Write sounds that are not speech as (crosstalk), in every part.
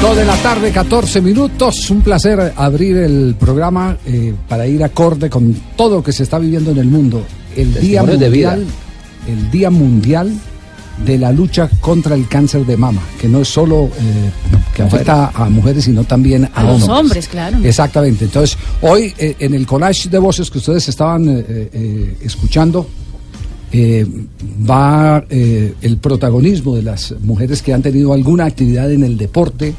2 de la tarde, 14 minutos. Un placer abrir el programa eh, para ir acorde con todo lo que se está viviendo en el mundo. El Día Testimonios de vida. Mundial, el Día Mundial de la lucha contra el cáncer de mama, que no es solo eh, que afecta a mujeres, sino también a, A los hombres. hombres, claro. Exactamente. Entonces, hoy eh, en el collage de voces que ustedes estaban eh, eh, escuchando, eh, va eh, el protagonismo de las mujeres que han tenido alguna actividad en el deporte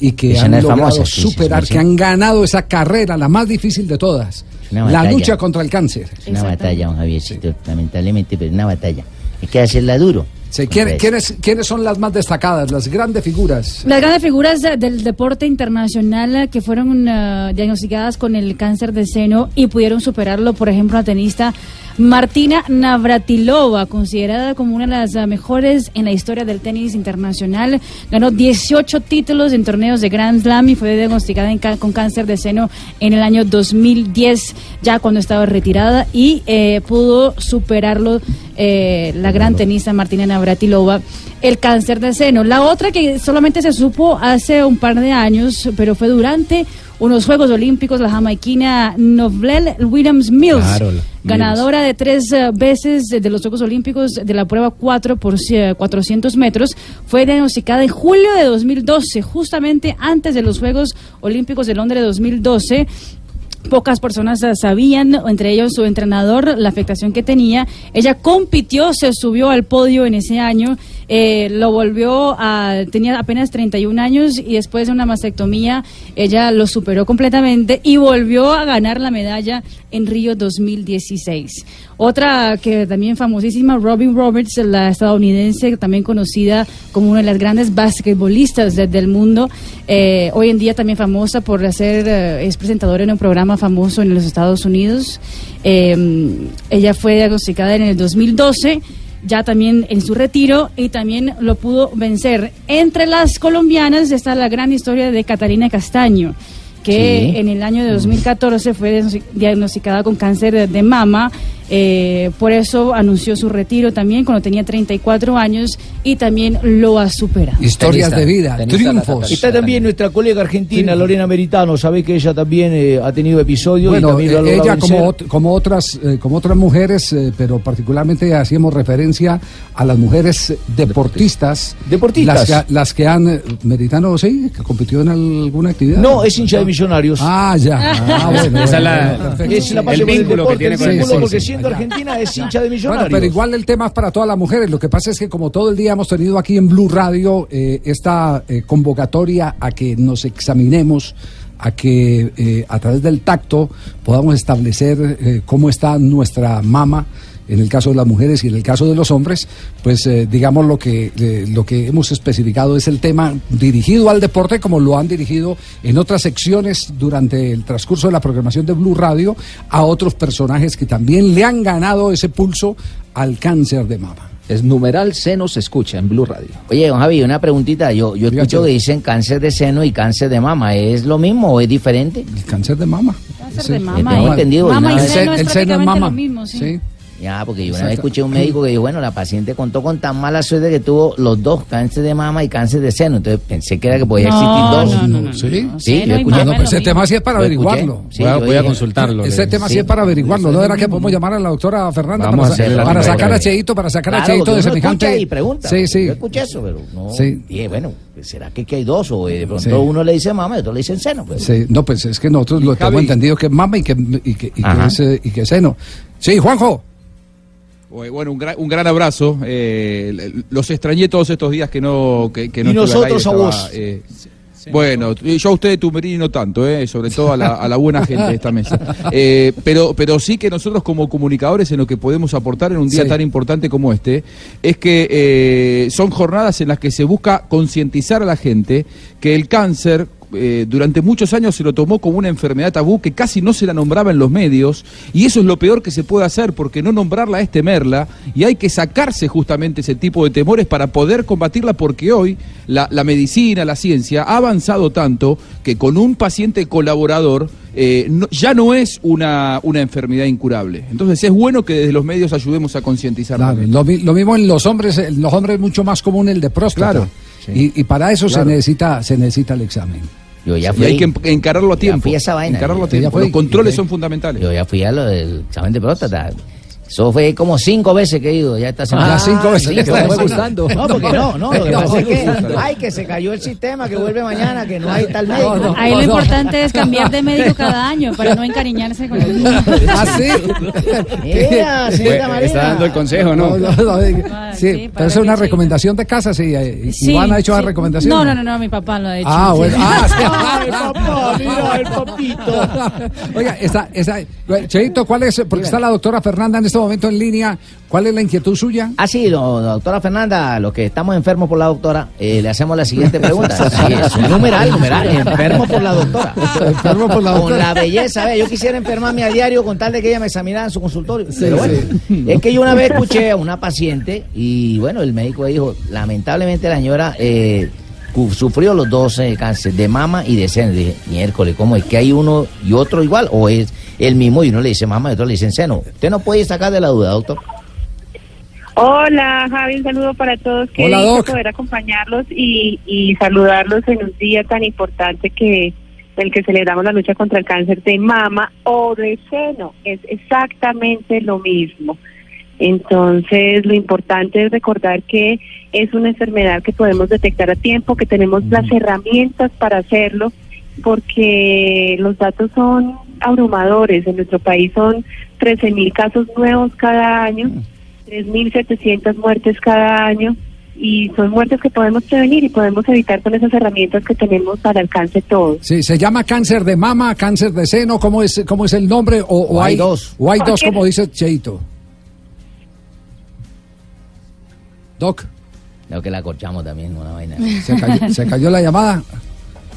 y que han logrado famosas, sí, sí, superar, sí. que han ganado esa carrera, la más difícil de todas, la batalla. lucha contra el cáncer. Es una batalla, don Javiercito, lamentablemente, pero es una batalla. Hay que hacerla duro. Sí, ¿quién- ¿quiénes, ¿Quiénes son las más destacadas, las grandes figuras? Las grandes figuras de- del deporte internacional eh, que fueron eh, diagnosticadas con el cáncer de seno y pudieron superarlo, por ejemplo, la tenista Martina Navratilova, considerada como una de las eh, mejores en la historia del tenis internacional, ganó 18 títulos en torneos de Grand Slam y fue diagnosticada con cáncer de seno en el año 2010, ya cuando estaba retirada, y eh, pudo superarlo eh, la gran tenista Martina Navratilova el cáncer de seno. La otra que solamente se supo hace un par de años, pero fue durante unos Juegos Olímpicos, la jamaiquina Novlel Williams Mills, Claro, la- ganadora de tres eh, veces de los Juegos Olímpicos de la prueba 4 por eh, 400 metros, fue diagnosticada en julio de 2012, justamente antes de los Juegos Olímpicos de Londres de 2012. Pocas personas eh, sabían, entre ellos su entrenador, la afectación que tenía. Ella compitió, se subió al podio en ese año, eh, lo volvió a. tenía apenas 31 años y después de una mastectomía, ella lo superó completamente y volvió a ganar la medalla en Río 2016. Otra que también famosísima, Robin Roberts, la estadounidense, también conocida como una de las grandes basquetbolistas de- del mundo, eh, hoy en día también famosa por ser, eh, es presentadora en un programa famoso en los Estados Unidos. Eh, ella fue diagnosticada en el 2012 ya también en su retiro y también lo pudo vencer. Entre las colombianas está la gran historia de Catalina Castaño, que Sí. en el año de 2014 fue diagnosti- diagnosticada con cáncer de mama. Eh, por eso anunció su retiro también cuando tenía 34 años y también lo ha superado. Historias Tenista, de vida, tenista triunfos. Está también nuestra colega argentina, Lorena Meritano. Sabés que ella también eh, ha tenido episodios y Bueno, también lo ha eh, ella como, vencer. ot- como otras eh, como otras mujeres, eh, pero particularmente hacíamos referencia a las mujeres deportistas, Deportistas. las que, las que han Meritano, sí, que compitió en alguna actividad. No, es hincha de millonarios. Ah, ya. Ah, (laughs) bueno, Esa es la- bueno, es la el vínculo que tiene con el siendo argentina es hincha de Bueno, pero igual el tema es para todas las mujeres. Lo que pasa es que como todo el día hemos tenido aquí en Blue Radio eh, esta eh, convocatoria a que nos examinemos, a que eh, a través del tacto podamos establecer cómo está nuestra mama en el caso de las mujeres y en el caso de los hombres, pues eh, digamos lo que eh, lo que hemos especificado es el tema dirigido al deporte como lo han dirigido en otras secciones durante el transcurso de la programación de Blue Radio a otros personajes que también le han ganado ese pulso al cáncer de mama. Es numeral seno se escucha en Blue Radio. Oye, don Javi, una preguntita. Yo, yo escucho que dicen cáncer de seno y cáncer de mama. ¿Es lo mismo o es diferente? El cáncer de mama. Cáncer Sí. de mama, tengo ¿eh? entendido, Mama. El, seno se- es el seno es mama. lo mismo, sí. Ya, porque yo una vez escuché a un médico que dijo, bueno, la paciente contó con tan mala suerte que tuvo los dos, cáncer de mama y cáncer de seno. Entonces pensé que era que podía existir No, dos. no, no, no, Sí. no, Sí, yo escuché- pues ese tema sí es para averiguarlo. Sí, voy, a, voy a consultarlo. Ese le- tema sí es para averiguarlo. ¿No era que podemos llamar a la doctora Fernanda Vamos para, a hacerle la para sacar a. Cheito, para sacar a Claro, Cheito porque de semejante... y pregunta. Sí, sí. Yo escuché eso, pero no. Sí. Dije, bueno, ¿será que, que hay dos? O de pronto Sí. uno le dice mama y otro le dice seno. Pues. Sí, no, pues es que nosotros lo tenemos entendido que es mama y que, y que, y que es, eh, y que es seno. Sí, Juanjo. Eh, Bueno, un gran, un gran abrazo. Eh, los extrañé todos estos días que no que, que no Y nosotros a vos. eh, Bueno, yo a usted, Tumberini, no tanto, ¿eh? sobre todo a la, a la buena gente de esta mesa. (laughs) Pero, pero sí que nosotros como comunicadores en lo que podemos aportar en un día Sí. tan importante como este, es que son jornadas en las que se busca concientizar a la gente que el cáncer... eh, durante muchos años se lo tomó como una enfermedad tabú que casi no se la nombraba en los medios y eso es lo peor que se puede hacer porque no nombrarla es temerla y hay que sacarse justamente ese tipo de temores para poder combatirla porque hoy la, la medicina, la ciencia ha avanzado tanto que con un paciente colaborador eh, no- ya no es una, una enfermedad incurable. Entonces es bueno que desde los medios ayudemos a concientizar. Claro, lo, lo mismo en los hombres, en los hombres es mucho más común el de próstata. Claro, y, y para eso Claro. se necesita se necesita el examen. Yo ya Y fui. hay que en- encararlo a Ya tiempo. fui a esa vaina. Encararlo a Ya tiempo. Los controles ¿Y son fundamentales. Yo ya fui a lo del examen de próstata. Eso fue como cinco veces que he ido ya esta semana. Ah, cinco veces. cinco Te fue veces. gustando. No, porque no, no. Lo que No, pasa es que, no. ay, que se cayó el sistema, que vuelve mañana, que no hay tal médico. no. Ahí lo importante es cambiar de médico cada año para no encariñarse con el ¿Ah, sí? Mira, Marina. Está dando el consejo, ¿no? No, no, no, Ah, sí, sí, pero es una que recomendación de casa, sí. eh, Sí, ¿Iván ha hecho sí. la recomendación? No, no, no, no, mi papá lo ha hecho. Ah, sí. bueno. (laughs) Ah, sí. Ay, papá, mira (laughs) el papito. Oiga, está, está, Cheito, ¿cuál es? Porque está la doctora Fernanda en este momento en línea. ¿Cuál es la inquietud suya? Ah, sí, no, doctora Fernanda, los que estamos enfermos por la doctora, eh, le hacemos la siguiente pregunta. (laughs) Sí, es un numeral, numeral, enfermo por la doctora. (laughs) Enfermo por la Con doctora. la belleza, ve, yo quisiera enfermarme a diario con tal de que ella me examinara en su consultorio. Sí, Pero bueno, sí. es que yo una vez escuché a una paciente y bueno, el médico dijo, lamentablemente la señora eh, sufrió los dos cánceres de mama y de seno. Y dije, miércoles, ¿cómo es que hay uno y otro igual? ¿O es el mismo y uno le dice mama y otro le dice seno? Usted no puede sacar de la duda, doctor. Hola Javi, un saludo para todos. Qué Hola, Doc. poder acompañarlos y, y saludarlos en un día tan importante que el que celebramos la lucha contra el cáncer de mama o de seno. Es exactamente lo mismo. Entonces, lo importante es recordar que es una enfermedad que podemos detectar a tiempo, que tenemos las herramientas para hacerlo, porque los datos son abrumadores. En nuestro país son 13 mil casos nuevos cada año, 3.700 muertes cada año, y son muertes que podemos prevenir y podemos evitar con esas herramientas que tenemos al alcance todos. Sí, se llama cáncer de mama, cáncer de seno, ¿cómo es, cómo es el nombre? O, o O hay dos. O hay dos, como dice Cheito. Doc, Creo que la corchamos también, una vaina. ¿se cayó, se cayó la llamada?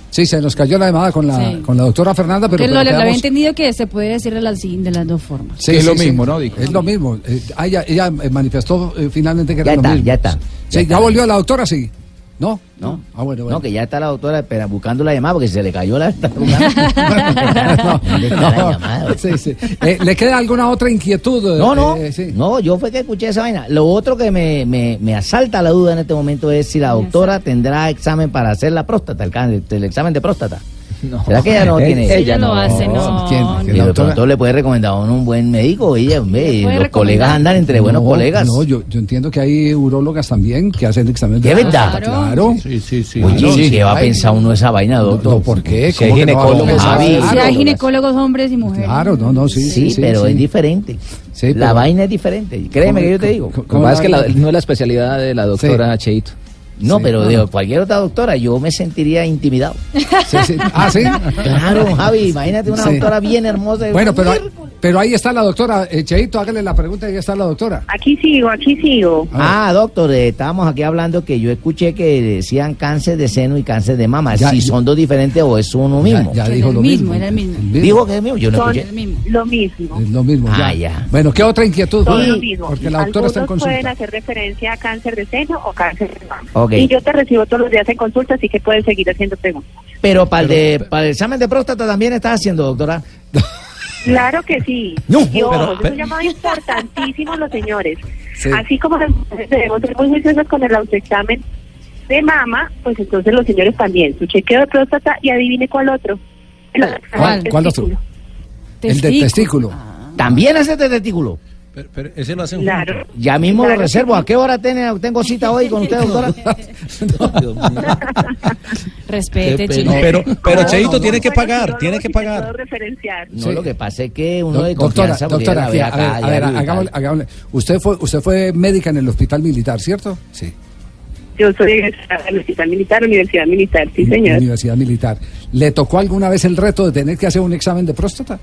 Sí, se nos cayó la llamada con la, Sí. con la doctora Fernanda, pero... Que lo, lo había quedamos- entendido que se puede decir de las, de las dos formas. Sí, Que es sí, lo sí. mismo, ¿no? Dijo. Es lo mismo. Eh, ah, ella, ella, eh, manifestó eh, finalmente que Ya era lo está, mismo. ya está, Sí, ya ya, está. volvió la doctora, sí. ¿No? No. Ah, bueno, bueno. No, que ya está la doctora espera, buscando la llamada porque se le cayó la. (laughs) buscando. no, (laughs) sí. Eh, ¿Le queda alguna otra inquietud? No, no, Eh, sí. no, yo fue que escuché esa vaina. Lo otro que me, me, me asalta la duda en este momento es si la doctora tendrá examen para hacer la próstata, el, el examen de próstata. (laughs) No. ¿Será que ella no Eh, (laughs) tiene? Ella lo hace, no. ¿Quién? no. ¿Quién? Y de pronto le puede recomendar a uno un buen médico, ella, ve, puede los recomendar. colegas andan entre buenos No, colegas. No, yo, yo entiendo que hay urólogas también que hacen exámenes ¿De verdad? Claro. Sí, sí, sí. Oye, Claro, ¿y sí, ¿qué va a pensar uno esa vaina, doctor? No, ¿por qué? Si hay ¿Cómo que no ginecólogos. Si hay ginecólogos hombres y mujeres. Claro, no, no, sí. Sí, pero sí. es diferente. Sí, la pero- vaina es diferente. Créeme que yo te digo. ¿Cómo- Lo que pasa es que no es la especialidad de la doctora Cheito. No, Sí, pero de cualquier otra doctora yo me sentiría intimidado. Sí, sí. (laughs) Ah, sí. Claro, Javi, imagínate una Sí. doctora bien hermosa. Bueno, pero, pero ahí está la doctora. Eh, Cheito, hágale la pregunta y ahí está la doctora. Aquí sigo, aquí sigo. Ah, doctor, eh, estábamos aquí hablando que yo escuché que decían cáncer de seno y cáncer de mama. Ya, si son dos diferentes o es uno mismo. Ya, dijo el lo mismo, mismo. era el mismo. Dijo que es mismo, yo no Son escuché. el mismo. lo mismo. Es lo mismo. Ah, ya. Bueno, ¿qué otra inquietud? Todo Porque- lo mismo. Porque la doctora está en consulta. pueden hacer referencia a cáncer de seno o cáncer de mama. Y yo te recibo todos los días en consulta, así que puedes seguir haciendo preguntas. Pero para el, de, para el examen de próstata también estás haciendo, doctora. Claro que sí. No, ojo, pero- es un llamado importantísimo los señores. Sí. Así como debemos ser muy juiciosos con el autoexamen de mama, pues entonces los señores también. Su chequeo de próstata y adivine cuál otro. El ¿Cuál- cuál otro? El del testículo. También hace de testículo. Pero, pero ese lo hacen Claro. Ya mismo Claro lo reservo. ¿A qué hora tiene- tengo cita hoy con usted, doctora? (laughs) Respete, chico. Pero, pero No, Cheito no, tiene no, que pagar, tiene que pagar. referenciar. No, Sí. lo que pasa es que uno Do- de doctora, confianza doctora, a ver, a hagámosle- hagámosle. Usted fue, usted fue médica en el hospital militar, ¿cierto? Sí. Yo soy egresada del Hospital Militar, Universidad Militar, sí, señor. Universidad Militar. ¿Le tocó alguna vez el reto de tener que hacer un examen de próstata?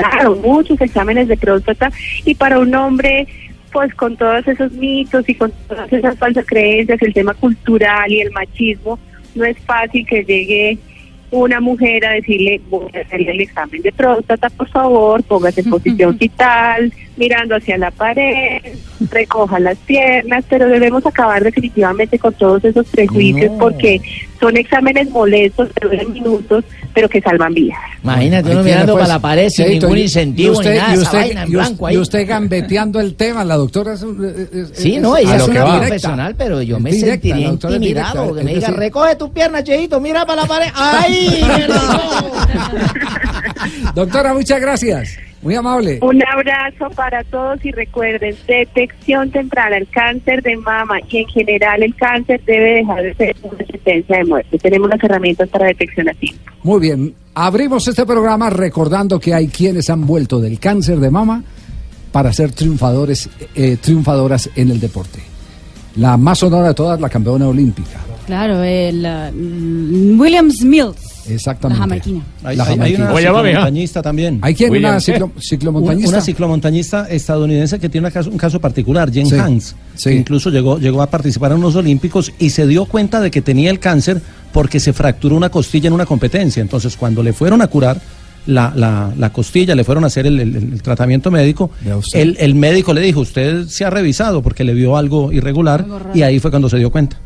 Claro, muchos exámenes de próstata y para un hombre, pues con todos esos mitos y con todas esas falsas creencias, el tema cultural y el machismo, no es fácil que llegue una mujer a decirle, voy a hacerle el examen de próstata, por favor, póngase en posición (laughs) vital, mirando hacia la pared, recoja las piernas, pero debemos acabar definitivamente con todos esos prejuicios No. porque son exámenes molestos, que duran minutos, pero que salvan vidas. Imagínate uno mirando pues, para la pared sin ningún incentivo y usted, ni nada, y esa usted, vaina en y us- blanco ahí. y usted gambeteando el tema, la doctora es, un- es- (laughs) Sí, es- no, es ella es una profesional, pero yo Es me directa, sentiría intimidado. que me diga, decir, recoge tu pierna, Cheito, mira para la pared. ¡Ay! (laughs) Doctora, muchas gracias. Muy amable. Un abrazo para todos y recuerden, detección temprana, el cáncer de mama y en general el cáncer debe dejar de ser una sentencia de muerte. Tenemos las herramientas para detección a tiempo. Muy bien. Abrimos este programa recordando que hay quienes han vuelto del cáncer de mama para ser triunfadores, eh, triunfadoras en el deporte. La más sonora de todas, la campeona olímpica. Claro, el uh, Williams Mills, la Exactamente. jamaiquina. Hay, La hay- hay jamaiquina. una ¿ah? ciclomontañista también. ¿Hay quién? William, ¿Una ciclomontañista? Una ciclomontañista estadounidense que tiene una caso- un caso particular, Jen Sí, Hans, sí. que incluso llegó, llegó a participar en unos Olímpicos y se dio cuenta de que tenía el cáncer porque se fracturó una costilla en una competencia. Entonces, cuando le fueron a curar la, la- la costilla, le fueron a hacer el, el- el tratamiento médico, el, el médico le dijo, usted se ha revisado porque le vio algo irregular Algo y ahí fue cuando se dio cuenta.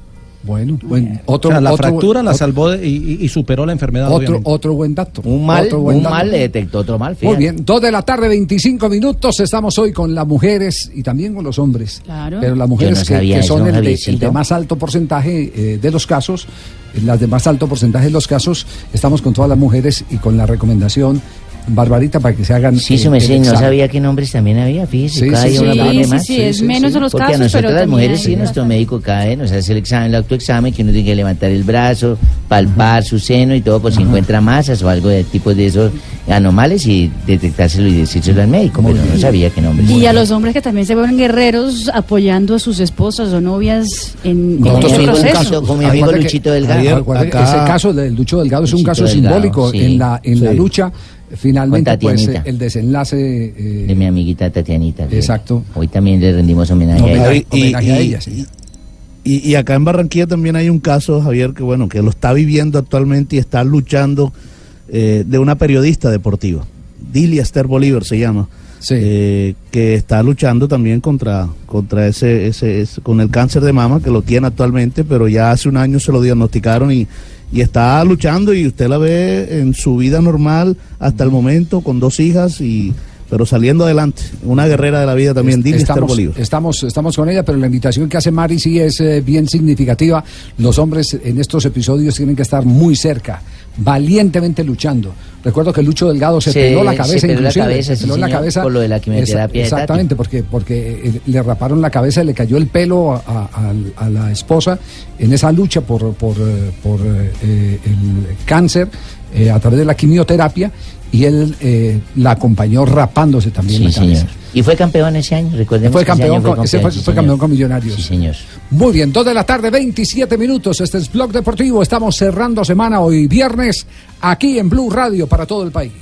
Bueno, buen- otro, o sea, la otro- fractura la salvó de- y, superó la enfermedad. Otro, obviamente. otro buen dato. Un mal, Otro buen un dato. mal le detectó otro mal. Muy fíjate. bien, dos de la tarde, 25 minutos. Estamos hoy con las mujeres y también con los hombres. Claro. Pero las mujeres no que, sabía que eso, son el de, el de más alto porcentaje eh, de los casos, eh, las de más alto porcentaje de los casos, estamos con todas las mujeres y con la recomendación, Barbarita, para que se hagan. Sí, eh, su merced, el no sabía qué nombres también había, fíjese, Sí, cada sí, día sí, una Sí, sí, más. sí, es sí, menos sí. de los Porque a casos, nosotros pero las mujeres sí, nuestro bastante. médico cada vez nos hace el examen, el autoexamen, que uno tiene que levantar el brazo, palpar su seno y todo por si encuentra masas o algo de tipo de esos anomales y detectárselo y decírselo al médico, pero no sabía qué nombres. Y a los hombres que también se ven guerreros apoyando a sus esposas o novias en, Nosotros un proceso. Luchito, como mi amigo Luchito Delgado. Ese caso del Lucho Delgado es un caso simbólico en la en la Sí. lucha. Finalmente, pues eh, el desenlace. eh, de mi amiguita Tatianita. Exacto. Hoy también le rendimos homenaje a Homenaje. Javi, homenaje a ella, sí. y- y acá en Barranquilla también hay un caso, Javier, que bueno, que lo está viviendo actualmente y está luchando eh, de una periodista deportiva. Dilia Esther Bolívar se llama. Sí. eh, que está luchando también contra contra ese, ese, ese- con el cáncer de mama que lo tiene actualmente pero ya hace un año se lo diagnosticaron y, y está luchando y usted la ve en su vida normal hasta el momento con dos hijas y pero saliendo adelante una guerrera de la vida también Esther estamos, Bolívar estamos, estamos con ella, pero la invitación que hace Mari sí es eh, bien significativa. Los hombres en estos episodios tienen que estar muy cerca, valientemente luchando. Recuerdo que Lucho Delgado se, Se- peló la se cabeza, la se sí, peló la cabeza por lo de la quimioterapia de Esa- Exactamente, porque, porque eh, le raparon la cabeza, le cayó el pelo a, a- a la esposa en esa lucha por, por, eh, por, eh, eh, el cáncer eh, a través de la quimioterapia y él eh, la acompañó rapándose también Sí, la cabeza. señor. Y fue campeón ese año, recordemos. Fue que ese campeón, año con, ese fue, sí, fue campeón con Millonarios. Sí, señor. Muy bien, 2 de la tarde, 27 minutos. Este es Blog Deportivo. Estamos cerrando semana hoy viernes aquí en Blue Radio para todo el país.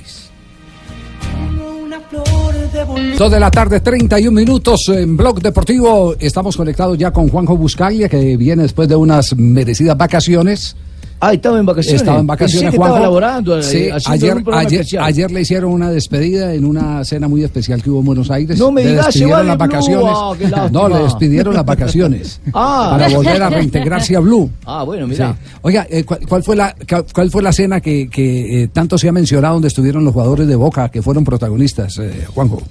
2 de la tarde, 31 minutos en Blog Deportivo. Estamos conectados ya con Juanjo Buscaglia, que viene después de unas merecidas vacaciones. Ah, estaba en vacaciones. Estaba en vacaciones, Pensé que Juanjo. estaba laborando, eh, Sí, ayer, ayer, ayer le hicieron una despedida en una cena muy especial que hubo en Buenos Aires. No me le digas, se despidieron va las Blue. vacaciones. Ah, no, le despidieron las vacaciones. (laughs) Ah. Para volver a reintegrarse a Blue. Ah, bueno, mira. Sí. Oiga, eh, ¿cuál, cuál fue la cuál fue la cena que, que, eh, tanto se ha mencionado donde estuvieron los jugadores de Boca que fueron protagonistas, eh, Juanjo?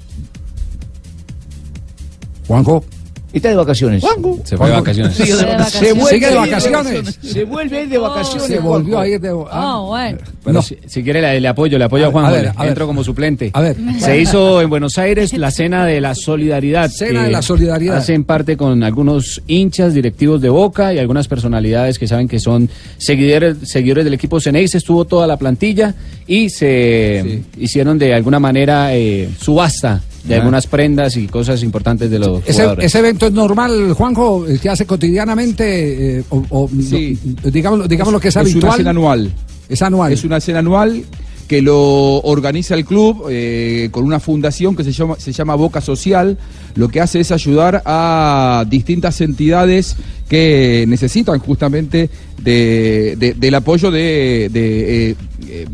Juanjo. Está de vacaciones. Se fue de vacaciones. Sigue de Se vacaciones. Se vuelve Sigue de a ir vacaciones. Se vuelve de vacaciones. Se volvió Juanjo. a ir de ah, Oh, bueno. Pero No. si, si quiere le, le apoyo, le apoyo a, A ver, Juan. a ver, a ver. Entro como suplente. A ver. Se hizo en Buenos Aires la cena de la solidaridad. Cena de la solidaridad. Hacen parte con algunos hinchas directivos de Boca y algunas personalidades que saben que son seguidores, seguidores del equipo Ceneis. Estuvo toda la plantilla y se hicieron de alguna manera eh, subasta de algunas prendas y cosas importantes de los Ese, jugadores. ese evento es normal, Juanjo, el que hace cotidianamente, eh, o, o Sí. no, digamos, digamos lo que es, Es habitual. una cena anual. Es anual. Es una cena anual que lo organiza el club eh, con una fundación que se llama, se llama Boca Social. Lo que hace es ayudar a distintas entidades que necesitan justamente de- de- del apoyo de... de, eh, eh,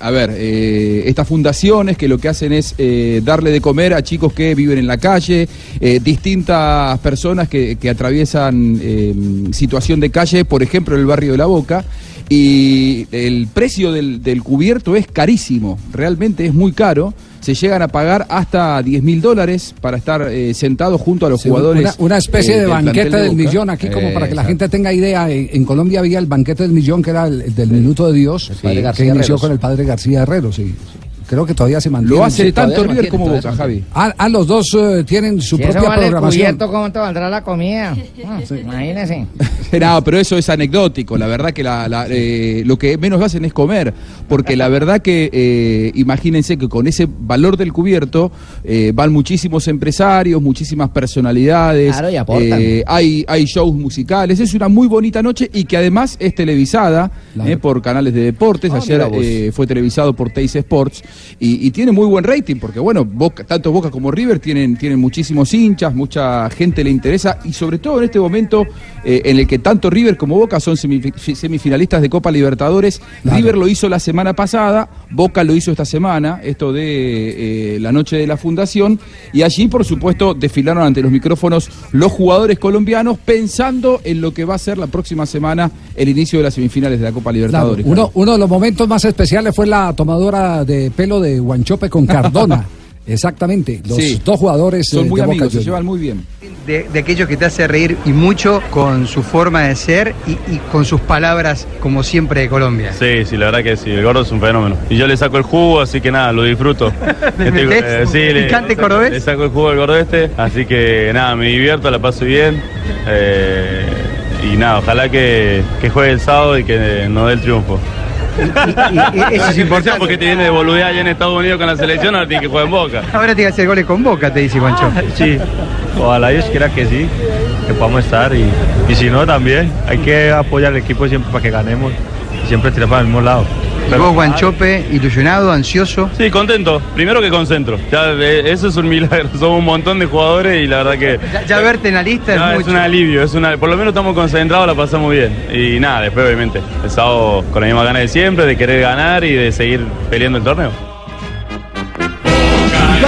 a ver, eh, estas fundaciones que lo que hacen es eh, darle de comer a chicos que viven en la calle, eh, distintas personas que, que atraviesan eh, situación de calle, por ejemplo, en el barrio de La Boca. Y el precio del cubierto es carísimo, realmente es muy caro. Se llegan a pagar hasta 10 mil dólares para estar eh, sentados junto a los Sí, jugadores. Una, una especie eh, de banquete de del millón, aquí como Eh, para que la gente tenga idea, en, en Colombia había el banquete del millón que era el, el del minuto de Dios, que García inició Herreros. con el padre García Herrero, sí. Creo que todavía se mantiene. Lo hace Sí, tanto River como Boca, Javi. Ah, ah, los dos eh, tienen su Si eso propia vale el programación. cubierto, ¿cómo te valdrá la comida? (laughs) Ah, Imagínese. (laughs) No, pero eso es anecdótico. La verdad que la- la, eh, lo que menos hacen es comer. Porque la verdad que eh, imagínense que con ese valor del cubierto eh, van muchísimos empresarios, muchísimas personalidades. Claro, y aportan. eh, hay, hay shows musicales. Es una muy bonita noche y que además es televisada Claro. eh, por canales de deportes. Ah, Ayer eh, fue televisado por Teis Sports y, y tiene muy buen rating porque, bueno, Boca- tanto Boca como River tienen, tienen muchísimos hinchas, mucha gente le interesa y sobre todo en este momento eh, en el que tanto River como Boca son semifi- semifinalistas de Copa Libertadores. Claro. River lo hizo la semana pasada, Boca lo hizo esta semana, esto de eh, la noche de la fundación y allí, por supuesto, desfilaron ante los micrófonos los jugadores colombianos pensando en lo que va a ser la próxima semana el inicio de las semifinales de la Copa Claro, Libertadores. uno, uno de los momentos más especiales fue la tomadora de pelo de Guanchope con Cardona. (laughs) Exactamente, los Sí. dos jugadores Son eh, muy de Boca amigos, se Juniors. llevan muy bien. de, de aquellos que te hace reír y mucho con su forma de ser y, y con sus palabras, como siempre, de Colombia. Sí, sí, la verdad que sí, el gordo es un fenómeno. Y yo le saco el jugo, así que nada, lo disfruto. (laughs) ¿Le Estoy- metés sí, le, picante cordobés? le saco el jugo al gordo este, así que nada, me divierto, la paso bien. eh, y nada, ojalá que, que juegue el sábado y que nos dé el triunfo. Eso es importante. Porque te viene de boludear allá en Estados Unidos con la selección, ahora tiene que jugar en Boca. Ahora tiene que hacer goles con boca, te dice Juancho. Sí, ojalá Dios quiera que sí, que podamos estar y, y si no también, hay que apoyar al equipo siempre para que ganemos y siempre tirar para el mismo lado. Vos, Guanchope, ilusionado, ansioso. Sí, contento. Primero que concentro. Ya, eh, eso es un milagro. (laughs) Somos un montón de jugadores y la verdad que. Ya, ya verte en la lista No, es un alivio, es una, por lo menos estamos concentrados, la pasamos bien. Y nada, después obviamente, el sábado con la misma ganas de siempre, de querer ganar y de seguir peleando el torneo.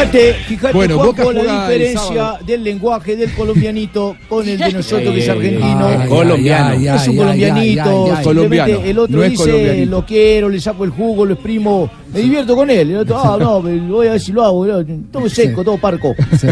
Fíjate, fíjate Bueno, Juanjo, la diferencia del lenguaje del colombianito con el de (laughs) nosotros que es argentino. ay, colombiano. ay, ay, es un colombianito, Colombiano, el otro no dice lo quiero, le saco el jugo, lo exprimo, me divierto con él. El otro, ah, no, me- voy a ver si lo hago, ¿no? todo seco, todo parco. Sí.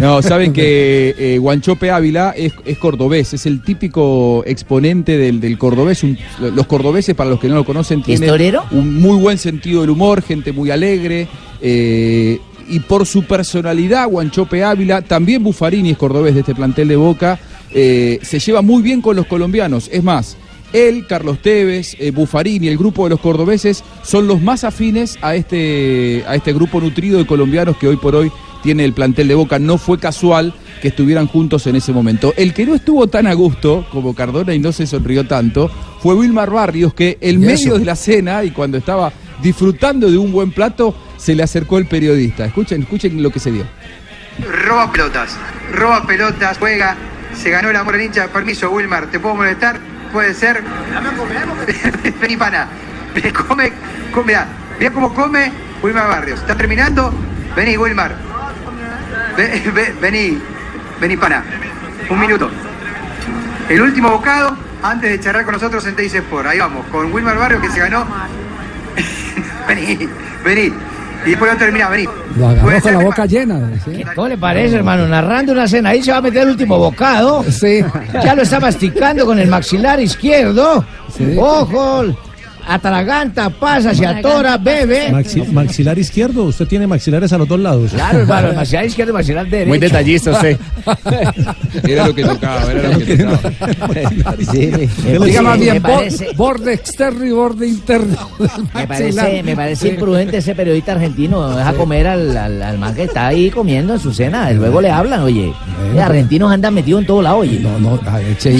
No, saben que eh, Guanchope Ávila es, es cordobés, es el típico exponente del, del cordobés. Un- los cordobeses, para los que no lo conocen, tienen un muy buen sentido del humor, gente muy alegre. eh, y por su personalidad, Guanchope Ávila, también Buffarini es cordobés de este plantel de Boca, eh, se lleva muy bien con los colombianos. Es más, él, Carlos Tevez, eh, Buffarini, el grupo de los cordobeses, son los más afines a este, a este grupo nutrido de colombianos que hoy por hoy tiene el plantel de Boca. No fue casual que estuvieran juntos en ese momento. El que no estuvo tan a gusto como Cardona y no se sonrió tanto fue Wilmar Barrios, que en ¿Y medio de la cena y cuando estaba disfrutando de un buen plato, se le acercó el periodista. Escuchen, escuchen lo que se dio. Roba pelotas, roba pelotas, juega, se ganó el amor del hincha. Permiso, Wilmar, ¿te puedo molestar? Puede ser. Vení, pana. Come, come, mirá, mirá cómo come Wilmar Barrios. ¿Está terminando? Vení, Wilmar. Ve- ve- vení, vení, pana. Un minuto. El último bocado antes de charlar con nosotros en Teis Sport. Ahí vamos, con Wilmar Barrios que se ganó. (laughs) vení, vení. Y después lo termina, vení. Lo agarró con la boca llena. ¿sí? ¿Cómo le parece, hermano? Narrando una cena, ahí se va a meter el último bocado. Sí. Ya lo está masticando con el maxilar izquierdo. Sí. ¡Ojo! Atraganta, pasa, se atora, bebe. Maxi- maxilar izquierdo, usted tiene maxilares a los dos lados. Claro, hermano, maxilar izquierdo, el maxilar derecho. Muy detallista usted. (laughs) Era lo que tocaba, era lo que (laughs) tocaba. Diga más bien, parece- borde externo y borde interno. Me parece, me parece Sí. imprudente ese periodista argentino. Deja comer al, al, al man que está ahí comiendo en su cena. y Luego le hablan, oye. Los argentinos andan metidos en todo lado, oye. No, no,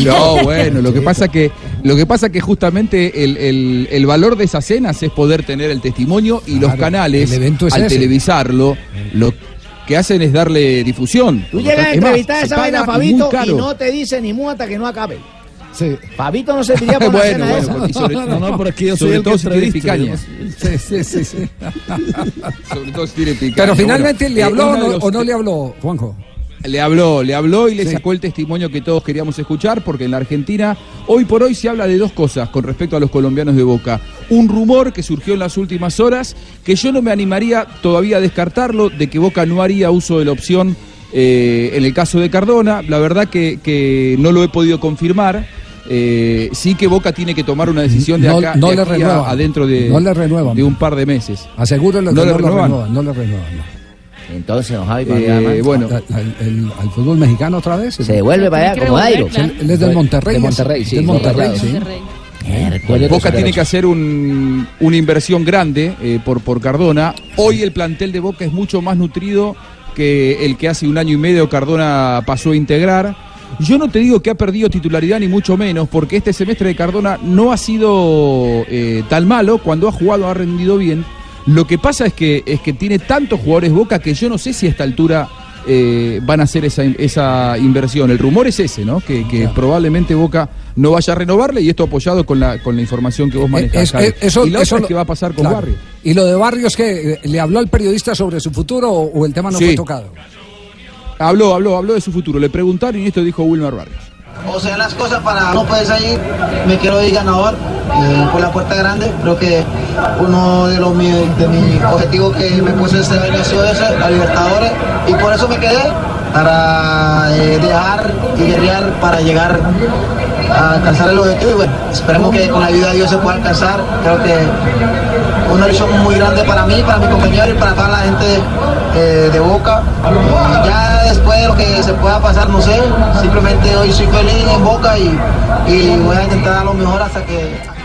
No, bueno, lo que pasa que lo que pasa que justamente el, el- el valor de esas cenas es poder tener el testimonio y los Claro, canales el evento es al ese. televisarlo lo que hacen es darle difusión. Tú Por llegas a entrevistar a se esa vaina Fabito y no te dice ni mu hasta que no acabe. Sí. Fabito no serviría (laughs) por una bueno, cena bueno, esa. porque sobre, (laughs) No, no, por aquí yo soy sobre el que todo si tiene picañas. Sí, sí, sí, sí. (laughs) Sobre todo si tiene picañas. Pero Bueno, finalmente le eh, habló o uno de no, los- o no le habló, Juanjo. Le habló, le habló y le Sí. sacó el testimonio que todos queríamos escuchar, porque en la Argentina hoy por hoy se habla de dos cosas con respecto a los colombianos de Boca. Un rumor que surgió en las últimas horas, que yo no me animaría todavía a descartarlo, de que Boca no haría uso de la opción eh, en el caso de Cardona. La verdad que, que no lo he podido confirmar. Eh, sí que Boca tiene que tomar una decisión de No- acá no de le aquí a- renuevan. adentro de, No le renuevan. de un par de meses. Asegúrelo ¿No que le no renuevan? renuevan, no le renuevan. Entonces, don Javi, Eh, bueno, Al, al- el- al fútbol mexicano otra vez. se devuelve para allá como Dairo. claro. Él es del Monterrey. De Monterrey, sí, Del Monterrey, sí. Monterrey. Miércoles, Boca tiene que hacer un- una inversión grande eh, por, por Cardona. Hoy el plantel de Boca es mucho más nutrido que el que hace un año y medio Cardona pasó a integrar. Yo no te digo que ha perdido titularidad ni mucho menos, porque este semestre de Cardona no ha sido eh, tan malo. Cuando ha jugado ha rendido bien. Lo que pasa es que, es que tiene tantos jugadores Boca que yo no sé si a esta altura eh, van a hacer esa, esa inversión. El rumor es ese, ¿no? Que, que probablemente Boca no vaya a renovarle y esto apoyado con la, con la información que vos manejás. Eh, Es- Javi. es- eso- y la eso otra es lo- que va a pasar con claro. Barrio. ¿Y lo de Barrios que ¿Le habló al periodista sobre su futuro o, o el tema no Sí. fue tocado? Habló, habló, habló de su futuro. Le preguntaron y esto dijo Wilmar Barrios. O sea, las cosas para no poder salir, me quiero ir ganador eh, por la puerta grande. Creo que uno de los mi- de mis objetivos que me puse este año ha sido ese, la Libertadores, y por eso me quedé, para eh, dejar y guerrear para llegar a alcanzar el objetivo. Y bueno, esperemos que con la ayuda de Dios se pueda alcanzar. Creo que una ilusión muy grande para mí, para mi compañero y para toda la gente eh, de Boca. Ya después de lo que se pueda pasar, no sé, simplemente hoy soy feliz en Boca y voy a intentar dar lo mejor hasta que...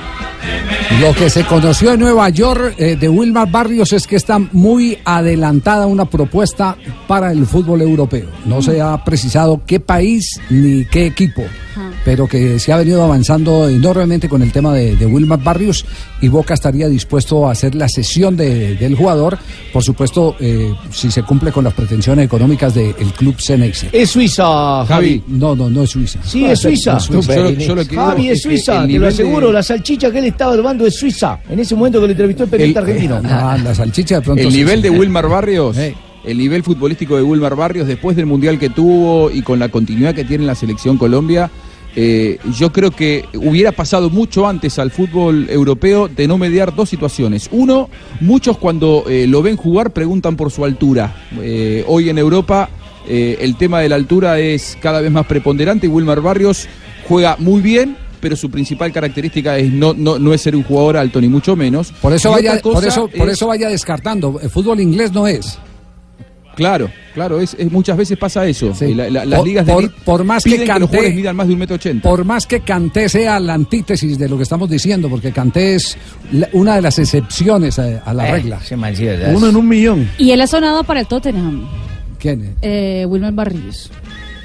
Lo que se conoció en Nueva York eh, de Wilmar Barrios es que está muy adelantada una propuesta para el fútbol europeo. No se ha precisado qué país ni qué equipo, pero que se ha venido avanzando enormemente con el tema de, de Wilmar Barrios y Boca estaría dispuesto a hacer la sesión de- del jugador, por supuesto, eh, si se cumple con las pretensiones económicas del club Ceneice. Es Suiza, Javi. No, no, no es Suiza. Sí, es Suiza. No es Suiza. Yo lo- yo lo que digo Javi, es Suiza, te lo aseguro. La salchicha que él estaba llevando es Suiza. En ese momento que le entrevistó el periodista El- argentino. (laughs) Ah, la salchicha de pronto. El nivel sí. de Wilmar Barrios, Eh. el nivel futbolístico de Wilmar Barrios después del mundial que tuvo y con la continuidad que tiene en la selección Colombia, eh, yo creo que hubiera pasado mucho antes al fútbol europeo de no mediar dos situaciones. Uno, muchos cuando eh, lo ven jugar preguntan por su altura. Eh, hoy en Europa eh, el tema de la altura es cada vez más preponderante y Wilmar Barrios juega muy bien. Pero su principal característica es no, no, no es ser un jugador alto, ni mucho menos. Por eso Y vaya, por eso, por es- eso vaya descartando. El fútbol inglés no es. Claro, claro, es, es- muchas veces pasa eso. Sí. La- la- las Por- ligas de por- por más que los Kanté- jugadores midan más de un metro ochenta. Por más que Canté sea la antítesis de lo que estamos diciendo, porque Canté es la- una de las excepciones a, a la Eh, regla. Uno en un millón. Y él ha sonado para el Tottenham, ¿Quién es? eh, Wilmer Barrios.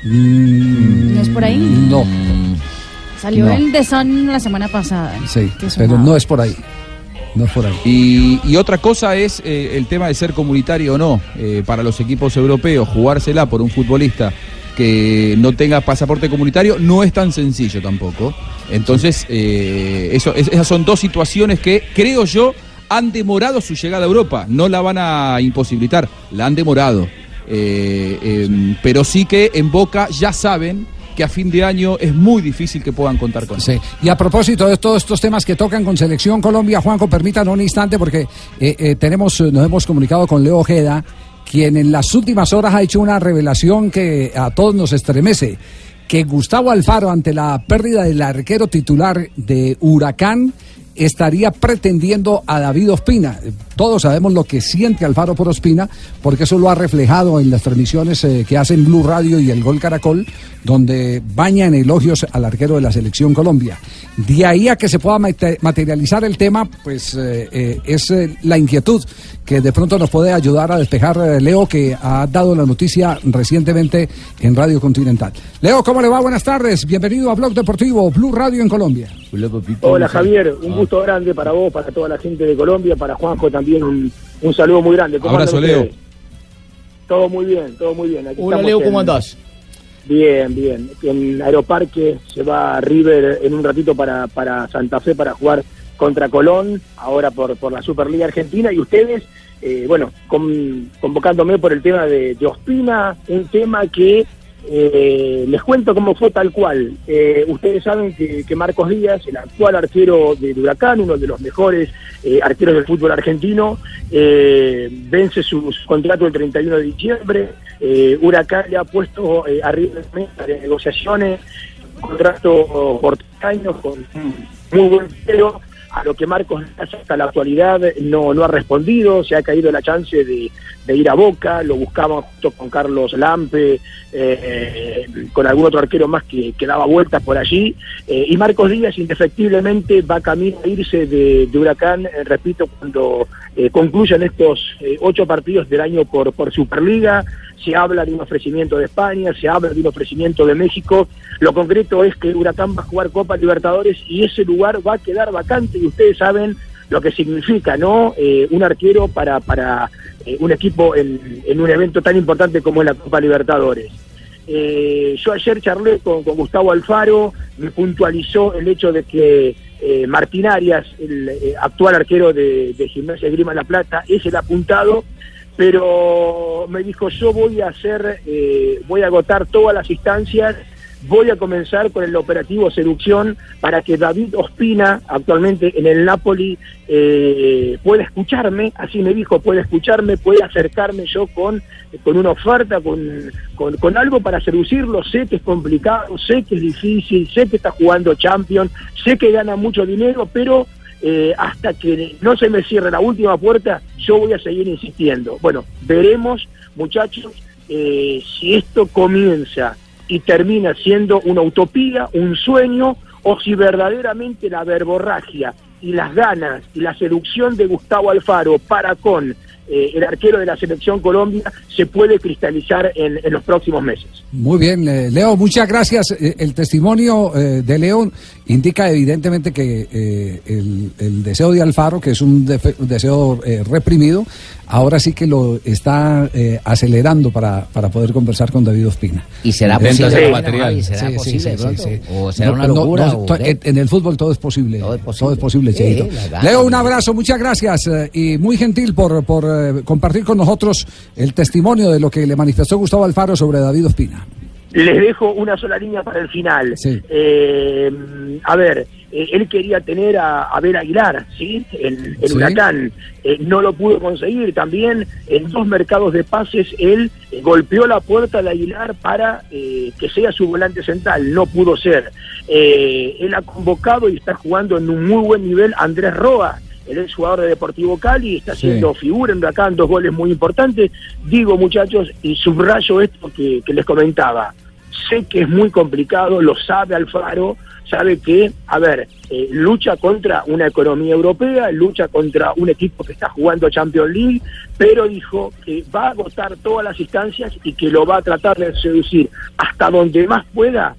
Mm, ¿No es por ahí? No, Salió No. en The Sun la semana pasada. sí, pero no es por ahí. No es por ahí. Y, y otra cosa es eh, el tema de ser comunitario o no. Eh, para los equipos europeos, jugársela por un futbolista que no tenga pasaporte comunitario no es tan sencillo tampoco. Entonces, eh, eso, es- esas son dos situaciones que creo yo han demorado su llegada a Europa. No la van a imposibilitar, la han demorado. Eh, eh, pero sí que en Boca ya saben que a fin de año es muy difícil que puedan contar con. Sí. Y a propósito de todos estos temas que tocan con Selección Colombia, Juanjo, permítanos un instante porque eh, eh, tenemos, eh, nos hemos comunicado con Leo Ojeda, quien en las últimas horas ha hecho una revelación que a todos nos estremece, que Gustavo Alfaro ante la pérdida del arquero titular de Huracán estaría pretendiendo a David Ospina. Todos sabemos lo que siente Alfaro por Ospina, porque eso lo ha reflejado en las transmisiones eh, que hacen Blue Radio y el Gol Caracol, donde bañan elogios al arquero de la selección Colombia. De ahí a que se pueda mate- materializar el tema, pues eh, eh, es la inquietud que de pronto nos puede ayudar a despejar eh, Leo, que ha dado la noticia recientemente en Radio Continental. Leo, ¿cómo le va? Buenas tardes. Bienvenido a Blog Deportivo, Blue Radio en Colombia. Hola Javier, un gusto grande para vos, para toda la gente de Colombia, para Juanjo también un, un saludo muy grande. ¿Cómo Abrazo, Leo. ustedes? Todo muy bien, todo muy bien. Aquí Hola Leo, en- ¿cómo andás? Bien, bien. En Aeroparque se va River en un ratito para, para Santa Fe para jugar contra Colón, ahora por, por la Superliga Argentina. Y ustedes, eh, bueno, con- convocándome por el tema de, de Ospina, un tema que eh, les cuento cómo fue tal cual. Eh, ustedes saben que, que Marcos Díaz, el actual arquero del Huracán, uno de los mejores eh, arqueros del fútbol argentino, eh, vence su, su contrato el 31 de diciembre. Eh, Huracán le ha puesto arriba de mesa de negociaciones, un contrato por tres años con muy buen pero a lo que Marcos hasta la actualidad no, no ha respondido, se ha caído la chance de, ir a Boca, lo buscaban junto con Carlos Lampe, eh, con algún otro arquero más que, daba vueltas por allí, eh, y Marcos Díaz indefectiblemente va camino a irse de, Huracán, eh, repito, cuando concluyan estos ocho partidos del año por, por Superliga, se habla de un ofrecimiento de España, se habla de un ofrecimiento de México, lo concreto es que Huracán va a jugar Copa Libertadores y ese lugar va a quedar vacante ustedes saben lo que significa, ¿no? Eh, un arquero para, para eh, un equipo en, un evento tan importante como es la Copa Libertadores. Eh, yo ayer charlé con, con Gustavo Alfaro, me puntualizó el hecho de que eh, Martín Arias, el actual arquero de, de Gimnasia Grima La Plata, es el apuntado, pero me dijo yo voy a hacer, voy a agotar todas las instancias, voy a comenzar con el operativo seducción para que David Ospina, actualmente en el Napoli, eh, pueda escucharme, así me dijo, puede escucharme, puede acercarme yo con, con una oferta, con, con, algo para seducirlo, sé que es complicado, sé que es difícil, sé que está jugando Champions, sé que gana mucho dinero, pero eh, hasta que no se me cierre la última puerta, yo voy a seguir insistiendo. Bueno, veremos, muchachos, eh, si esto comienza y termina siendo una utopía, un sueño, o si verdaderamente la verborragia y las ganas y la seducción de Gustavo Alfaro para con eh, el arquero de la selección Colombia se puede cristalizar en, en los próximos meses. Muy bien, eh, Leo, muchas gracias. Eh, El testimonio eh, de Leo indica evidentemente que el, el deseo de Alfaro, que es un, defe- un deseo reprimido, ahora sí que lo está acelerando para, para poder conversar con David Ospina. ¿Y será posible, posible. ¿O será una locura? no, o en, el fútbol todo es posible. Todo es posible. Cheito. la gana, Leo, un abrazo, muchas gracias y muy gentil por, por eh, compartir con nosotros el testimonio de lo que le manifestó Gustavo Alfaro sobre David Ospina. Les dejo una sola línea para el final. Eh, a ver, eh, él quería tener a Abel Aguilar, ¿sí? El, el Sí. huracán. Eh, no lo pudo conseguir. También en dos mercados de pases él golpeó la puerta de Aguilar para eh, que sea su volante central. No pudo ser. Él ha convocado y está jugando en un muy buen nivel Andrés Roa. El ex jugador de Deportivo Cali está Sí. haciendo figura en Huracán, dos goles muy importantes. Digo, muchachos, y subrayo esto que, que les comentaba. Sé que es muy complicado, lo sabe Alfaro, sabe que, a ver, eh, lucha contra una economía europea, lucha contra un equipo que está jugando Champions League, pero dijo que va a agotar todas las instancias y que lo va a tratar de seducir hasta donde más pueda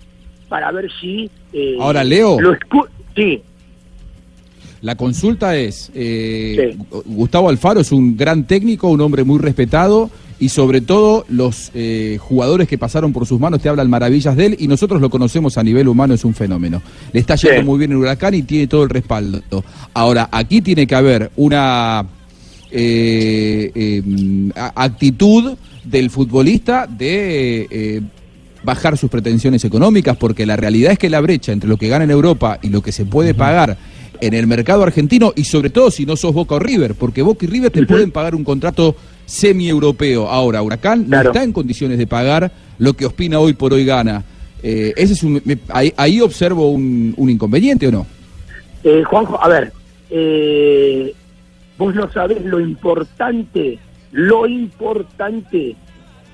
para ver si... eh, Ahora, Leo. Lo escu- sí, La consulta es, eh, Gustavo Alfaro es un gran técnico, un hombre muy respetado y sobre todo los eh, jugadores que pasaron por sus manos te hablan maravillas de él y nosotros lo conocemos a nivel humano, es un fenómeno. Le está yendo muy bien en Huracán y tiene todo el respaldo. Ahora, aquí tiene que haber una eh, eh, a- actitud del futbolista de... eh, bajar sus pretensiones económicas, porque la realidad es que la brecha entre lo que gana en Europa y lo que se puede pagar en el mercado argentino, y sobre todo si no sos Boca o River, porque Boca y River te pueden pagar un contrato semi-europeo. Ahora, Huracán no está en condiciones de pagar lo que Ospina hoy por hoy gana. Eh, ese es un, me- ahí, ahí observo un, un inconveniente o no. Eh, Juanjo, a ver, eh, vos no sabés lo importante, lo importante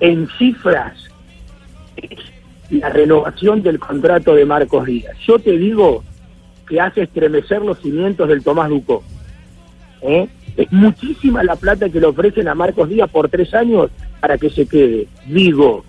en cifras es la renovación del contrato de Marcos Díaz. Yo te digo que hace estremecer los cimientos del Tomás Ducó. ¿eh? Es muchísima la plata que le ofrecen a Marcos Díaz por tres años para que se quede. Digo,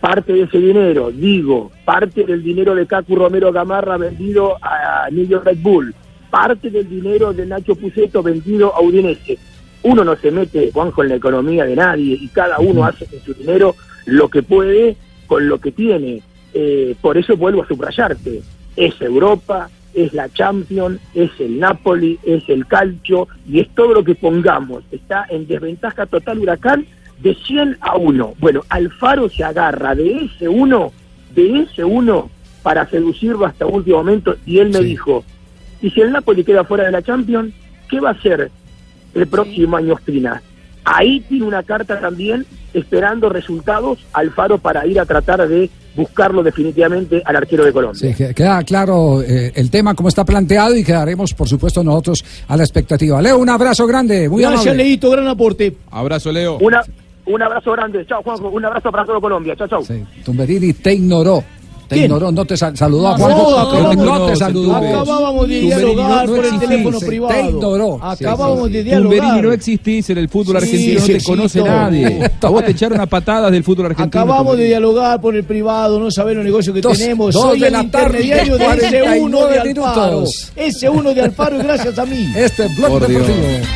parte de ese dinero, digo, parte del dinero de Cacu Romero Gamarra vendido a New York Red Bull, parte del dinero de Nacho Puceto vendido a Udinese. Uno no se mete, Juanjo, en la economía de nadie y cada uno hace con su dinero lo que puede con lo que tiene. Eh, por eso vuelvo a subrayarte. Es Europa, es la Champions, es el Napoli, es el Calcio y es todo lo que pongamos. Está en desventaja total Huracán de 100 a 1. Bueno, Alfaro se agarra de ese uno, de ese uno para seducirlo hasta último momento y él me dijo, y si el Napoli queda fuera de la Champions, ¿qué va a hacer el próximo año Ospina? Ahí tiene una carta también esperando resultados Alfaro para ir a tratar de buscarlo definitivamente al arquero de Colombia. Sí, que- queda claro eh, el tema como está planteado y quedaremos, por supuesto, nosotros a la expectativa. Leo, un abrazo grande, muy Gracias, amable. Leito, gran aporte. Abrazo, Leo. Una, un abrazo grande. Chao, Juanjo. Un abrazo para todo Colombia. Chao, chao. Tumberini te ignoró. Te ¿Quién? ignoró, no te sal- saludó a No, Juanjo. acabamos- no te saludó. Acabábamos de dialogar no por el teléfono privado. Te ignoró. Acabamos de Tumberini, dialogar. no existís en el fútbol Sí, argentino, no te conoce nadie. (laughs) A vos te echaron a patadas del fútbol argentino. Acabamos de dialogar por el privado, no saber los negocios que Dos- tenemos. dos Soy de el la tarde, intermediario de ese 49 uno de Alfaro. Ese uno de Alfaro y gracias a mí. Este blog Por Dios. deportivo.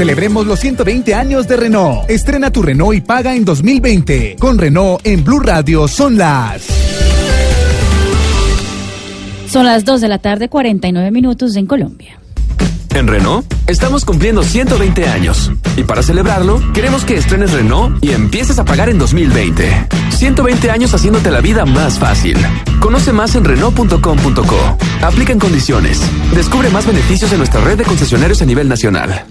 Celebremos los 120 años de Renault. Estrena tu Renault y paga en 2020. Con Renault en Blue Radio son las. Son las 2 de la tarde, 49 minutos en Colombia. En Renault estamos cumpliendo 120 años y para celebrarlo queremos que estrenes Renault y empieces a pagar en 2020. 120 años haciéndote la vida más fácil. Conoce más en Renault.com.co. Aplica en condiciones. Descubre más beneficios en nuestra red de concesionarios a nivel nacional.